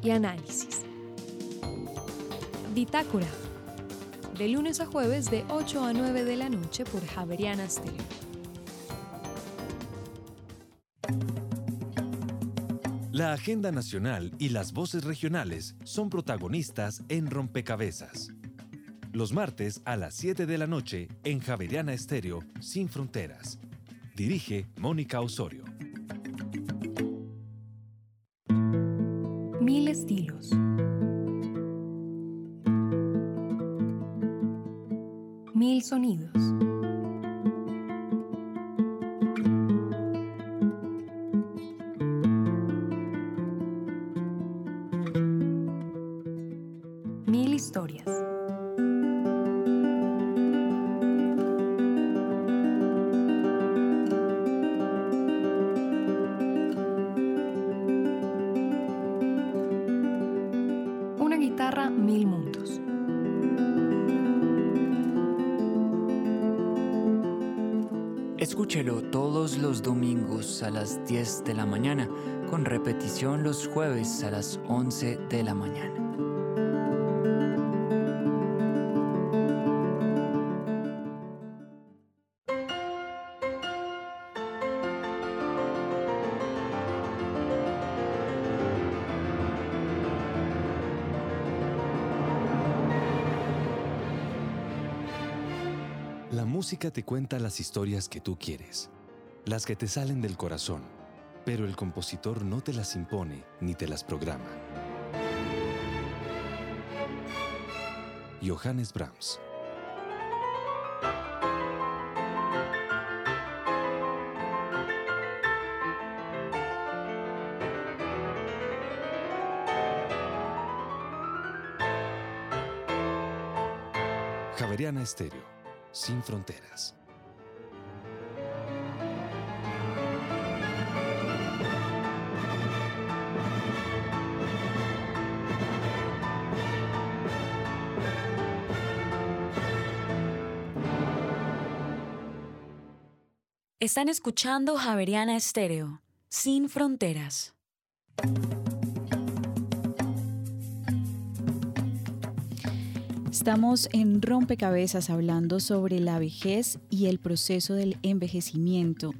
y análisis. Bitácora de lunes a jueves de 8 a 9 de la noche por Javeriana Stereo. La agenda nacional y las voces regionales son protagonistas en Rompecabezas. Los martes a las 7 de la noche en Javeriana Estéreo Sin Fronteras. Dirige Mónica Osorio. Mil estilos. Sonidos. Las 10 de la mañana, con repetición los jueves a las 11 de la mañana. La música te cuenta las historias que tú quieres, las que te salen del corazón, pero el compositor no te las impone ni te las programa. Johannes Brahms. Javeriana Estéreo, sin fronteras. Están escuchando Javeriana Estéreo, sin fronteras. Estamos en Rompecabezas hablando sobre la vejez y el proceso del envejecimiento.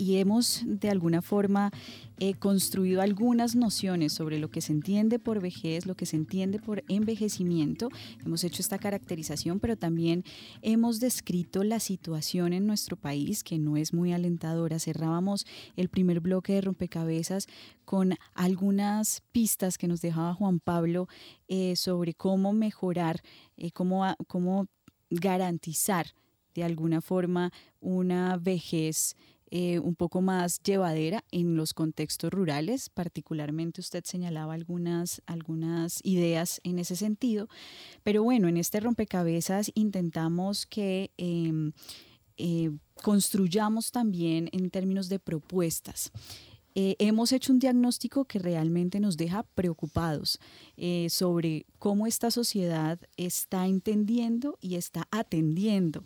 Y hemos de alguna forma eh, construido algunas nociones sobre lo que se entiende por vejez, lo que se entiende por envejecimiento. Hemos hecho esta caracterización, pero también hemos descrito la situación en nuestro país, que no es muy alentadora. Cerrábamos el primer bloque de rompecabezas con algunas pistas que nos dejaba Juan Pablo eh, sobre cómo mejorar, eh, cómo, cómo garantizar de alguna forma una vejez eh, un poco más llevadera en los contextos rurales. Particularmente usted señalaba algunas, algunas ideas en ese sentido. Pero bueno, en este rompecabezas intentamos que em, eh, construyamos también en términos de propuestas. Eh, hemos hecho un diagnóstico que realmente nos deja preocupados sobre cómo esta sociedad está entendiendo y está atendiendo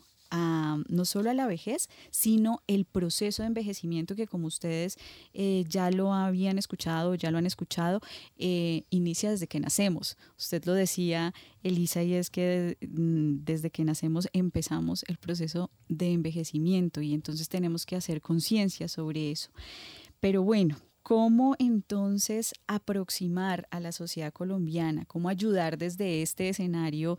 no solo a la vejez, sino el proceso de envejecimiento que como ustedes eh, ya lo habían escuchado, ya lo han escuchado, eh, inicia desde que nacemos. Usted lo decía, Elisa, y es que mm, desde que nacemos empezamos el proceso de envejecimiento y entonces tenemos que hacer conciencia sobre eso. Pero bueno, ¿Cómo entonces aproximar a la sociedad colombiana? ¿Cómo ayudar desde este escenario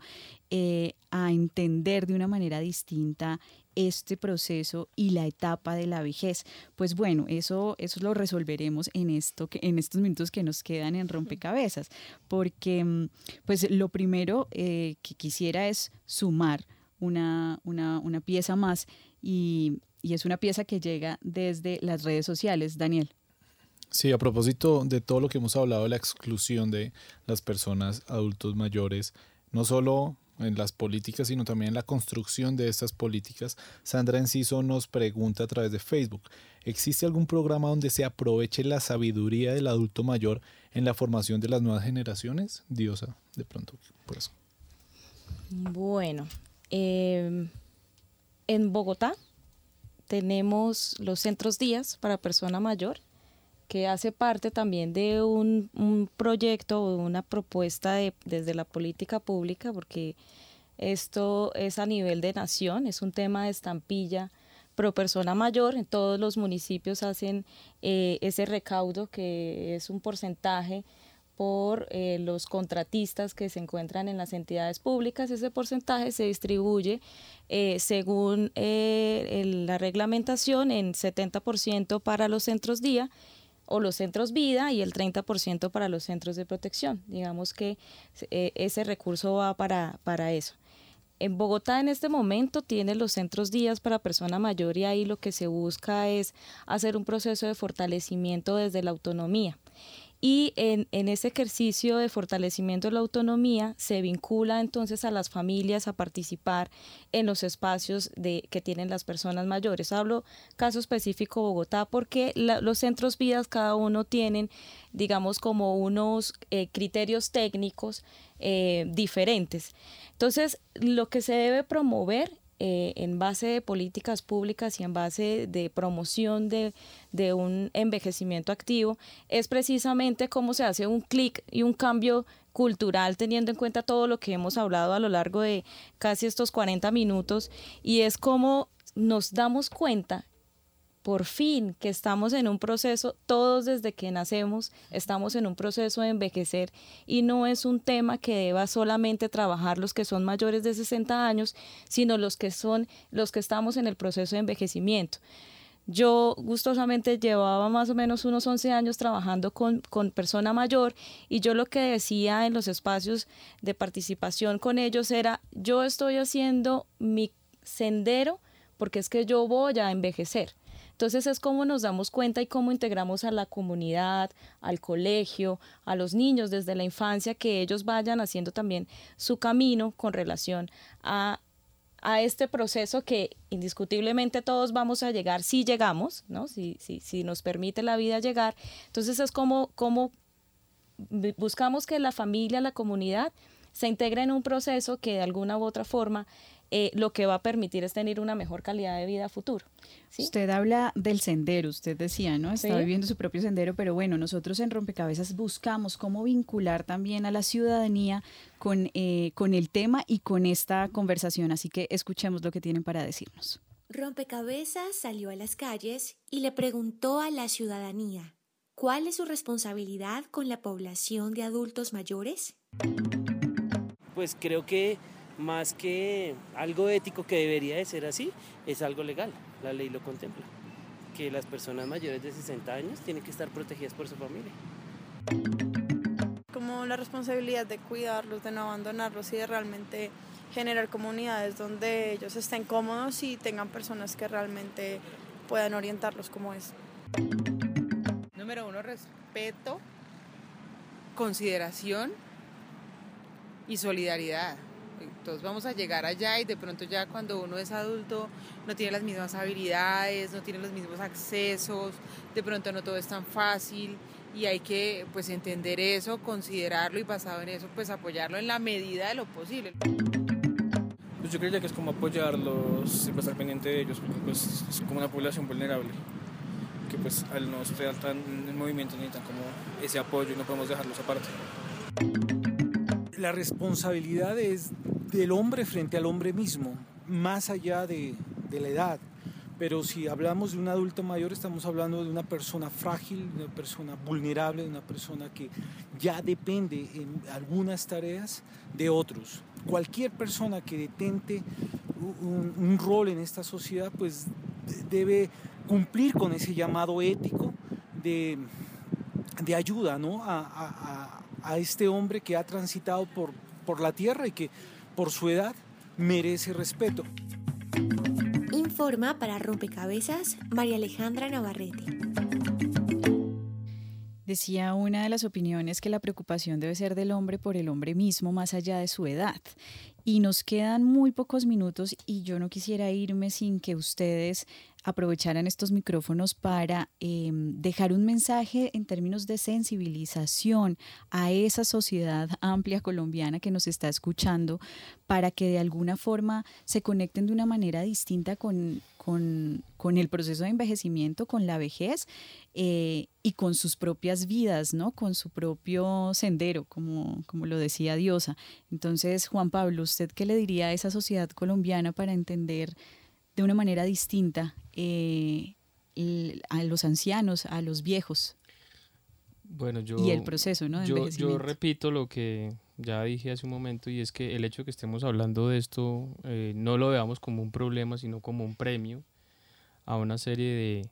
eh, a entender de una manera distinta este proceso y la etapa de la vejez? Pues bueno, eso, eso lo resolveremos en, esto, en estos minutos que nos quedan en rompecabezas, porque mm, pues lo primero eh, que quisiera es sumar una, una, una pieza más y, y es una pieza que llega desde las redes sociales. Daniel. Sí, a propósito de todo lo que hemos hablado de la exclusión de las personas adultos mayores, no solo en las políticas, sino también en la construcción de estas políticas, Sandra Enciso nos pregunta a través de Facebook, ¿existe algún programa donde se aproveche la sabiduría del adulto mayor en la formación de las nuevas generaciones? Diosa, de pronto, por eso. Bueno, em, en Bogotá tenemos los centros días para persona mayor que hace parte también de un, un proyecto o una propuesta de, desde la política pública, porque esto es a nivel de nación, es un tema de estampilla pro persona mayor, en todos los municipios hacen eh, ese recaudo que es un porcentaje por eh, los contratistas que se encuentran en las entidades públicas. Ese porcentaje se distribuye eh, según la reglamentación en 70% para los centros día o los centros vida y el 30% para los centros de protección. Digamos que eh, ese recurso va para, para eso. En Bogotá en este momento tiene los centros días para persona mayor y ahí lo que se busca es hacer un proceso de fortalecimiento desde la autonomía. Y en, ese ejercicio de fortalecimiento de la autonomía se vincula entonces a las familias a participar en los espacios de, que tienen las personas mayores. Hablo caso específico Bogotá porque los centros vidas cada uno tienen, digamos, como unos eh, criterios técnicos eh, diferentes. Entonces, lo que se debe promover eh, en base de políticas públicas y en base de promoción de, de un envejecimiento activo es precisamente cómo se hace un clic y un cambio cultural teniendo en cuenta todo lo que hemos hablado a lo largo de casi estos 40 minutos y es cómo nos damos cuenta por fin que estamos en un proceso, todos desde que nacemos estamos en un proceso de envejecer y no es un tema que deba solamente trabajar los que son mayores de 60 años, sino los que son los que estamos en el proceso de envejecimiento. Yo gustosamente llevaba más o menos unos 11 años trabajando con, con persona mayor y yo lo que decía en los espacios de participación con ellos era, yo estoy haciendo mi sendero porque es que yo voy a envejecer entonces es cómo nos damos cuenta y cómo integramos a la comunidad, al colegio, a los niños desde la infancia, que ellos vayan haciendo también su camino con relación a, este proceso que indiscutiblemente todos vamos a llegar si llegamos, ¿no? si, si, si nos permite la vida llegar. Entonces es como, como buscamos que la familia, la comunidad, se integre en un proceso que de alguna u otra forma eh, lo que va a permitir es tener una mejor calidad de vida a futuro. Usted habla del sendero, usted decía, ¿no? Está viviendo su propio sendero, pero bueno, nosotros en Rompecabezas buscamos cómo vincular también a la ciudadanía con, eh, con el tema y con esta conversación, así que escuchemos lo que tienen para decirnos. Rompecabezas salió a las calles y le preguntó a la ciudadanía, ¿cuál es su responsabilidad con la población de adultos mayores? Pues creo que más que algo ético que debería de ser así, es algo legal, la ley lo contempla, que las personas mayores de 60 años tienen que estar protegidas por su familia. Como la responsabilidad de cuidarlos, de no abandonarlos y de realmente generar comunidades donde ellos estén cómodos y tengan personas que realmente puedan orientarlos como es. Número uno, respeto, consideración y solidaridad. Todos vamos a llegar allá y de pronto ya cuando uno es adulto no tiene las mismas habilidades, no tiene los mismos accesos, de pronto no todo es tan fácil y hay que pues entender eso, considerarlo y basado en eso pues apoyarlo en la medida de lo posible. Pues yo creía que es como apoyarlos y estar pendiente de ellos, porque pues es como una población vulnerable, que pues al no estar tan en movimiento necesitan como ese apoyo y no podemos dejarlos aparte. La responsabilidad es del hombre frente al hombre mismo, más allá de, de la edad. Pero si hablamos de un adulto mayor, estamos hablando de una persona frágil, de una persona vulnerable, de una persona que ya depende en algunas tareas de otros cualquier persona que detente un, rol en esta sociedad, pues debe cumplir con ese llamado ético de, ayuda ¿no? a, este hombre que ha transitado por, por la tierra y que por su edad merece respeto. Informa para Rompecabezas María Alejandra Navarrete. Decía una de las opiniones que la preocupación debe ser del hombre por el hombre mismo más allá de su edad. Y nos quedan muy pocos minutos y yo no quisiera irme sin que ustedes aprovecharan estos micrófonos para em, dejar un mensaje en términos de sensibilización a esa sociedad amplia colombiana que nos está escuchando para que de alguna forma se conecten de una manera distinta con, con, el proceso de envejecimiento, con la vejez eh, y con sus propias vidas, ¿no? Con su propio sendero, como, como lo decía Diosa. Entonces, Juan Pablo, ¿usted qué le diría a esa sociedad colombiana para entender de una manera distinta eh, a los ancianos, a los viejos. Bueno, yo, y el proceso, ¿no? yo, yo, repito lo que ya dije hace un momento y es que el hecho de que estemos hablando de esto eh, no lo veamos como un problema, sino como un premio a una serie de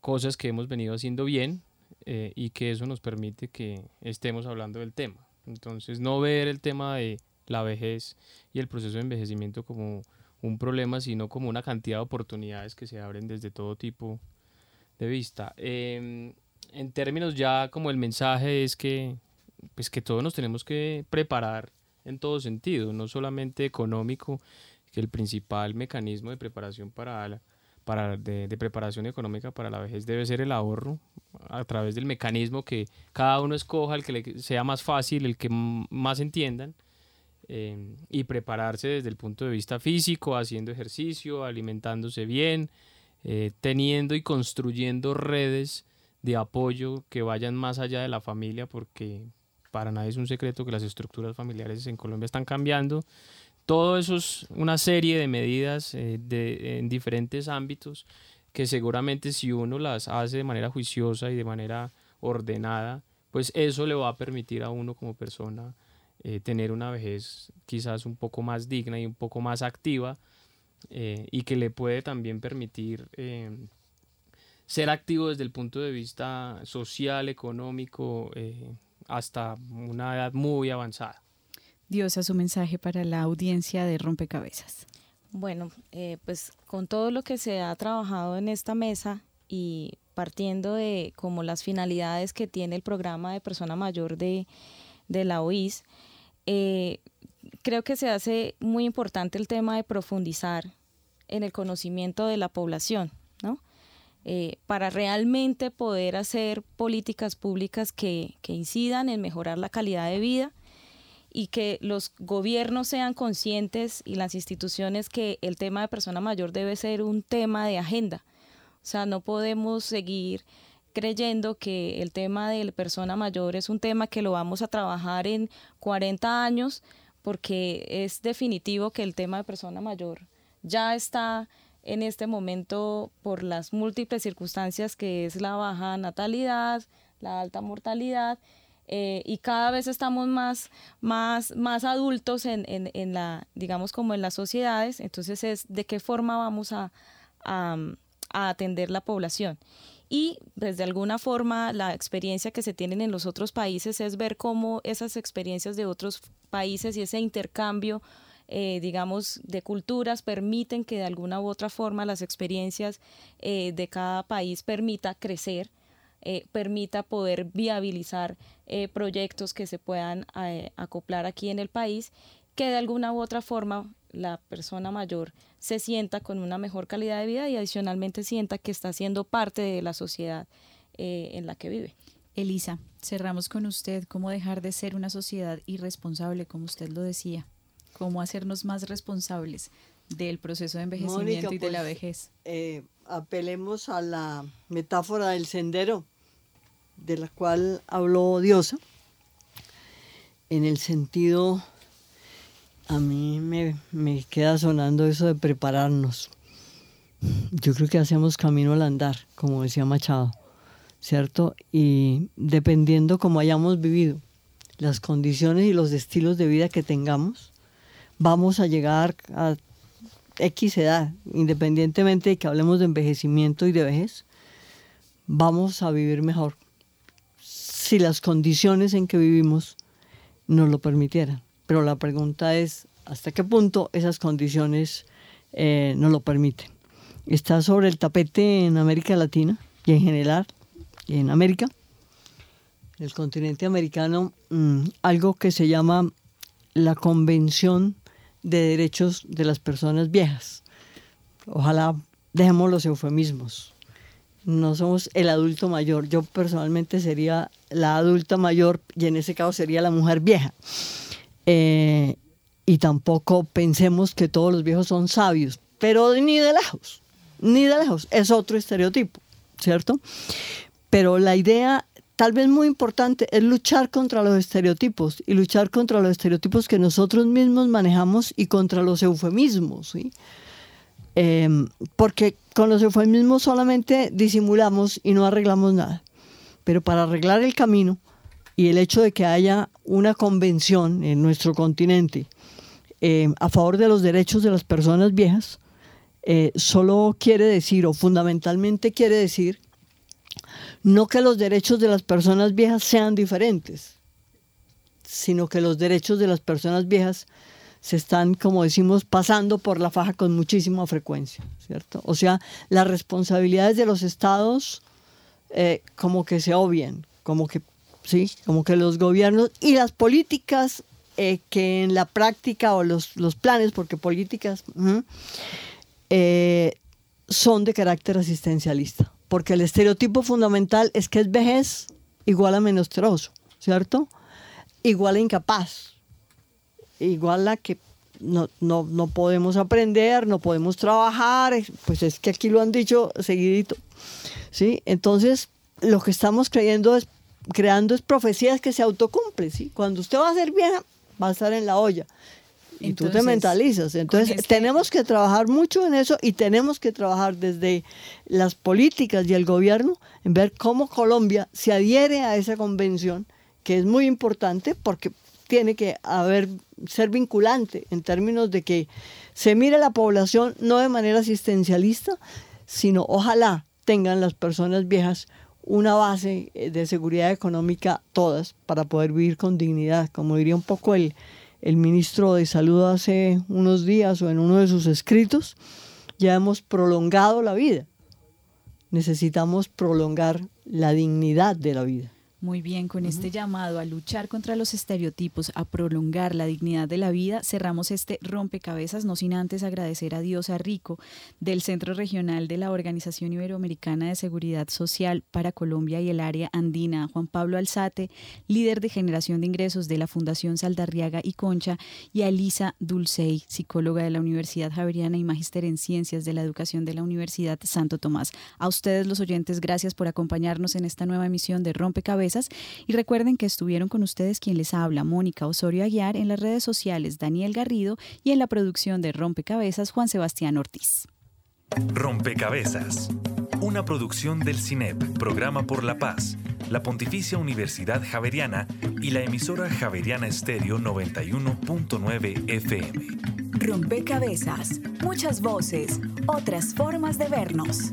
cosas que hemos venido haciendo bien eh, y que eso nos permite que estemos hablando del tema. Entonces, no ver el tema de la vejez y el proceso de envejecimiento como un problema, sino como una cantidad de oportunidades que se abren desde todo tipo de vista. Em, en términos ya como el mensaje es que, pues que todos nos tenemos que preparar en todo sentido, no solamente económico, que el principal mecanismo de preparación para para de, de, preparación económica para la vejez debe ser el ahorro a través del mecanismo que cada uno escoja el que le sea más fácil, el que más entiendan Em, y prepararse desde el punto de vista físico, haciendo ejercicio, alimentándose bien, eh, teniendo y construyendo redes de apoyo que vayan más allá de la familia, porque para nadie es un secreto que las estructuras familiares en Colombia están cambiando. Todo eso es una serie de medidas eh, en diferentes ámbitos que seguramente si uno las hace de manera juiciosa y de manera ordenada, pues eso le va a permitir a uno como persona eh, tener una vejez quizás un poco más digna y un poco más activa eh, y que le puede también permitir eh, ser activo desde el punto de vista social, económico, hasta una edad muy avanzada. Dios, a su mensaje para la audiencia de Rompecabezas. Bueno, pues con todo lo que se ha trabajado en esta mesa y partiendo de como las finalidades que tiene el programa de persona mayor de de la OIS, eh, creo que se hace muy importante el tema de profundizar en el conocimiento de la población, ¿no? Eh, para realmente poder hacer políticas públicas que, que incidan en mejorar la calidad de vida y que los gobiernos sean conscientes y las instituciones que el tema de persona mayor debe ser un tema de agenda. O sea, no podemos seguir creyendo que el tema de la persona mayor es un tema que lo vamos a trabajar en 40 años, porque es definitivo que el tema de persona mayor ya está en este momento por las múltiples circunstancias que es la baja natalidad, la alta mortalidad, eh, y cada vez estamos más, más, más adultos en, en, en, la, digamos, como en las sociedades, entonces es de qué forma vamos a, a, a atender la población y pues de alguna forma la experiencia que se tienen en los otros países es ver cómo esas experiencias de otros países y ese intercambio eh, digamos, de culturas permiten que de alguna u otra forma las experiencias eh, de cada país permita crecer, eh, permita poder viabilizar proyectos que se puedan acoplar aquí en el país, que de alguna u otra forma la persona mayor se sienta con una mejor calidad de vida y adicionalmente sienta que está siendo parte de la sociedad en la que vive. Elisa, cerramos con usted. ¿Cómo dejar de ser una sociedad irresponsable, como usted lo decía? cómo hacernos más responsables del proceso de envejecimiento y de la pues, vejez. Eh, apelemos a la metáfora del sendero, de la cual habló Diosa, en el sentido, a mí me, me queda sonando eso de prepararnos. Yo creo que hacemos camino al andar, como decía Machado, ¿cierto? Y dependiendo cómo hayamos vivido, las condiciones y los estilos de vida que tengamos, vamos a llegar a X edad, independientemente de que hablemos de envejecimiento y de vejez, vamos a vivir mejor si las condiciones en que vivimos nos lo permitieran. Pero la pregunta es, ¿hasta qué punto esas condiciones eh, nos lo permiten? Está sobre el tapete en América Latina y en general en América, en el continente americano, mm, algo que se llama la Convención de derechos de las personas viejas. Ojalá dejemos los eufemismos. No somos el adulto mayor. Yo personalmente sería la adulta mayor y en ese caso sería la mujer vieja. Eh, y tampoco pensemos que todos los viejos son sabios, pero ni de lejos, ni de lejos. Es otro estereotipo, ¿cierto? Pero la idea tal vez muy importante es luchar contra los estereotipos y luchar contra los estereotipos que nosotros mismos manejamos y contra los eufemismos. Em, porque con los eufemismos solamente disimulamos y no arreglamos nada. Pero para arreglar el camino y el hecho de que haya una convención en nuestro continente em, a favor de los derechos de las personas viejas, eh, solo quiere decir, o fundamentalmente quiere decir, no que los derechos de las personas viejas sean diferentes, sino que los derechos de las personas viejas se están, como decimos, pasando por la faja con muchísima frecuencia, ¿cierto? O sea, las responsabilidades de los estados eh, como que se obvian, como que, sí, como que los gobiernos y las políticas eh, que en la práctica o los, planes, porque políticas eh, son de carácter asistencialista porque el estereotipo fundamental es que es vejez igual a menostroso, ¿cierto? Igual a incapaz, igual a que no, no, podemos aprender, no podemos trabajar, pues es que aquí lo han dicho seguidito, ¿sí? Entonces, lo que estamos creyendo es, creando es profecías que se autocumplen, ¿sí? Cuando usted va a ser vieja, va a estar en la olla. Y tú te mentalizas. Entonces, este tenemos que trabajar mucho en eso y tenemos que trabajar desde las políticas y el gobierno en ver cómo Colombia se adhiere a esa convención, que es muy importante porque tiene que haber, ser vinculante en términos de que se mire la población no de manera asistencialista, sino ojalá tengan las personas viejas una base de seguridad económica todas para poder vivir con dignidad, como diría un poco el, el ministro de Salud hace unos días o en uno de sus escritos, ya hemos prolongado la vida. Necesitamos prolongar la dignidad de la vida. Muy bien, con este llamado a luchar contra los estereotipos, a prolongar la dignidad de la vida, cerramos este rompecabezas, no sin antes agradecer a Diosa Rico del Centro Regional de la Organización Iberoamericana de Seguridad Social para Colombia y el área andina, Juan Pablo Alzate, líder de generación de ingresos de la Fundación Saldarriaga y Concha, y a Elisa Dulcey, psicóloga de la Universidad Javeriana y magíster en Ciencias de la Educación de la Universidad Santo Tomás. A ustedes los oyentes, gracias por acompañarnos en esta nueva emisión de Rompecabezas y recuerden que estuvieron con ustedes quien les habla, Mónica Osorio Aguiar, en las redes sociales Daniel Garrido y en la producción de Rompecabezas Juan Sebastián Ortiz. Rompecabezas. Una producción del CINEP, Programa por la Paz, la Pontificia Universidad Javeriana y la emisora Javeriana Estéreo 91.9 FM. Rompecabezas. Muchas voces, otras formas de vernos.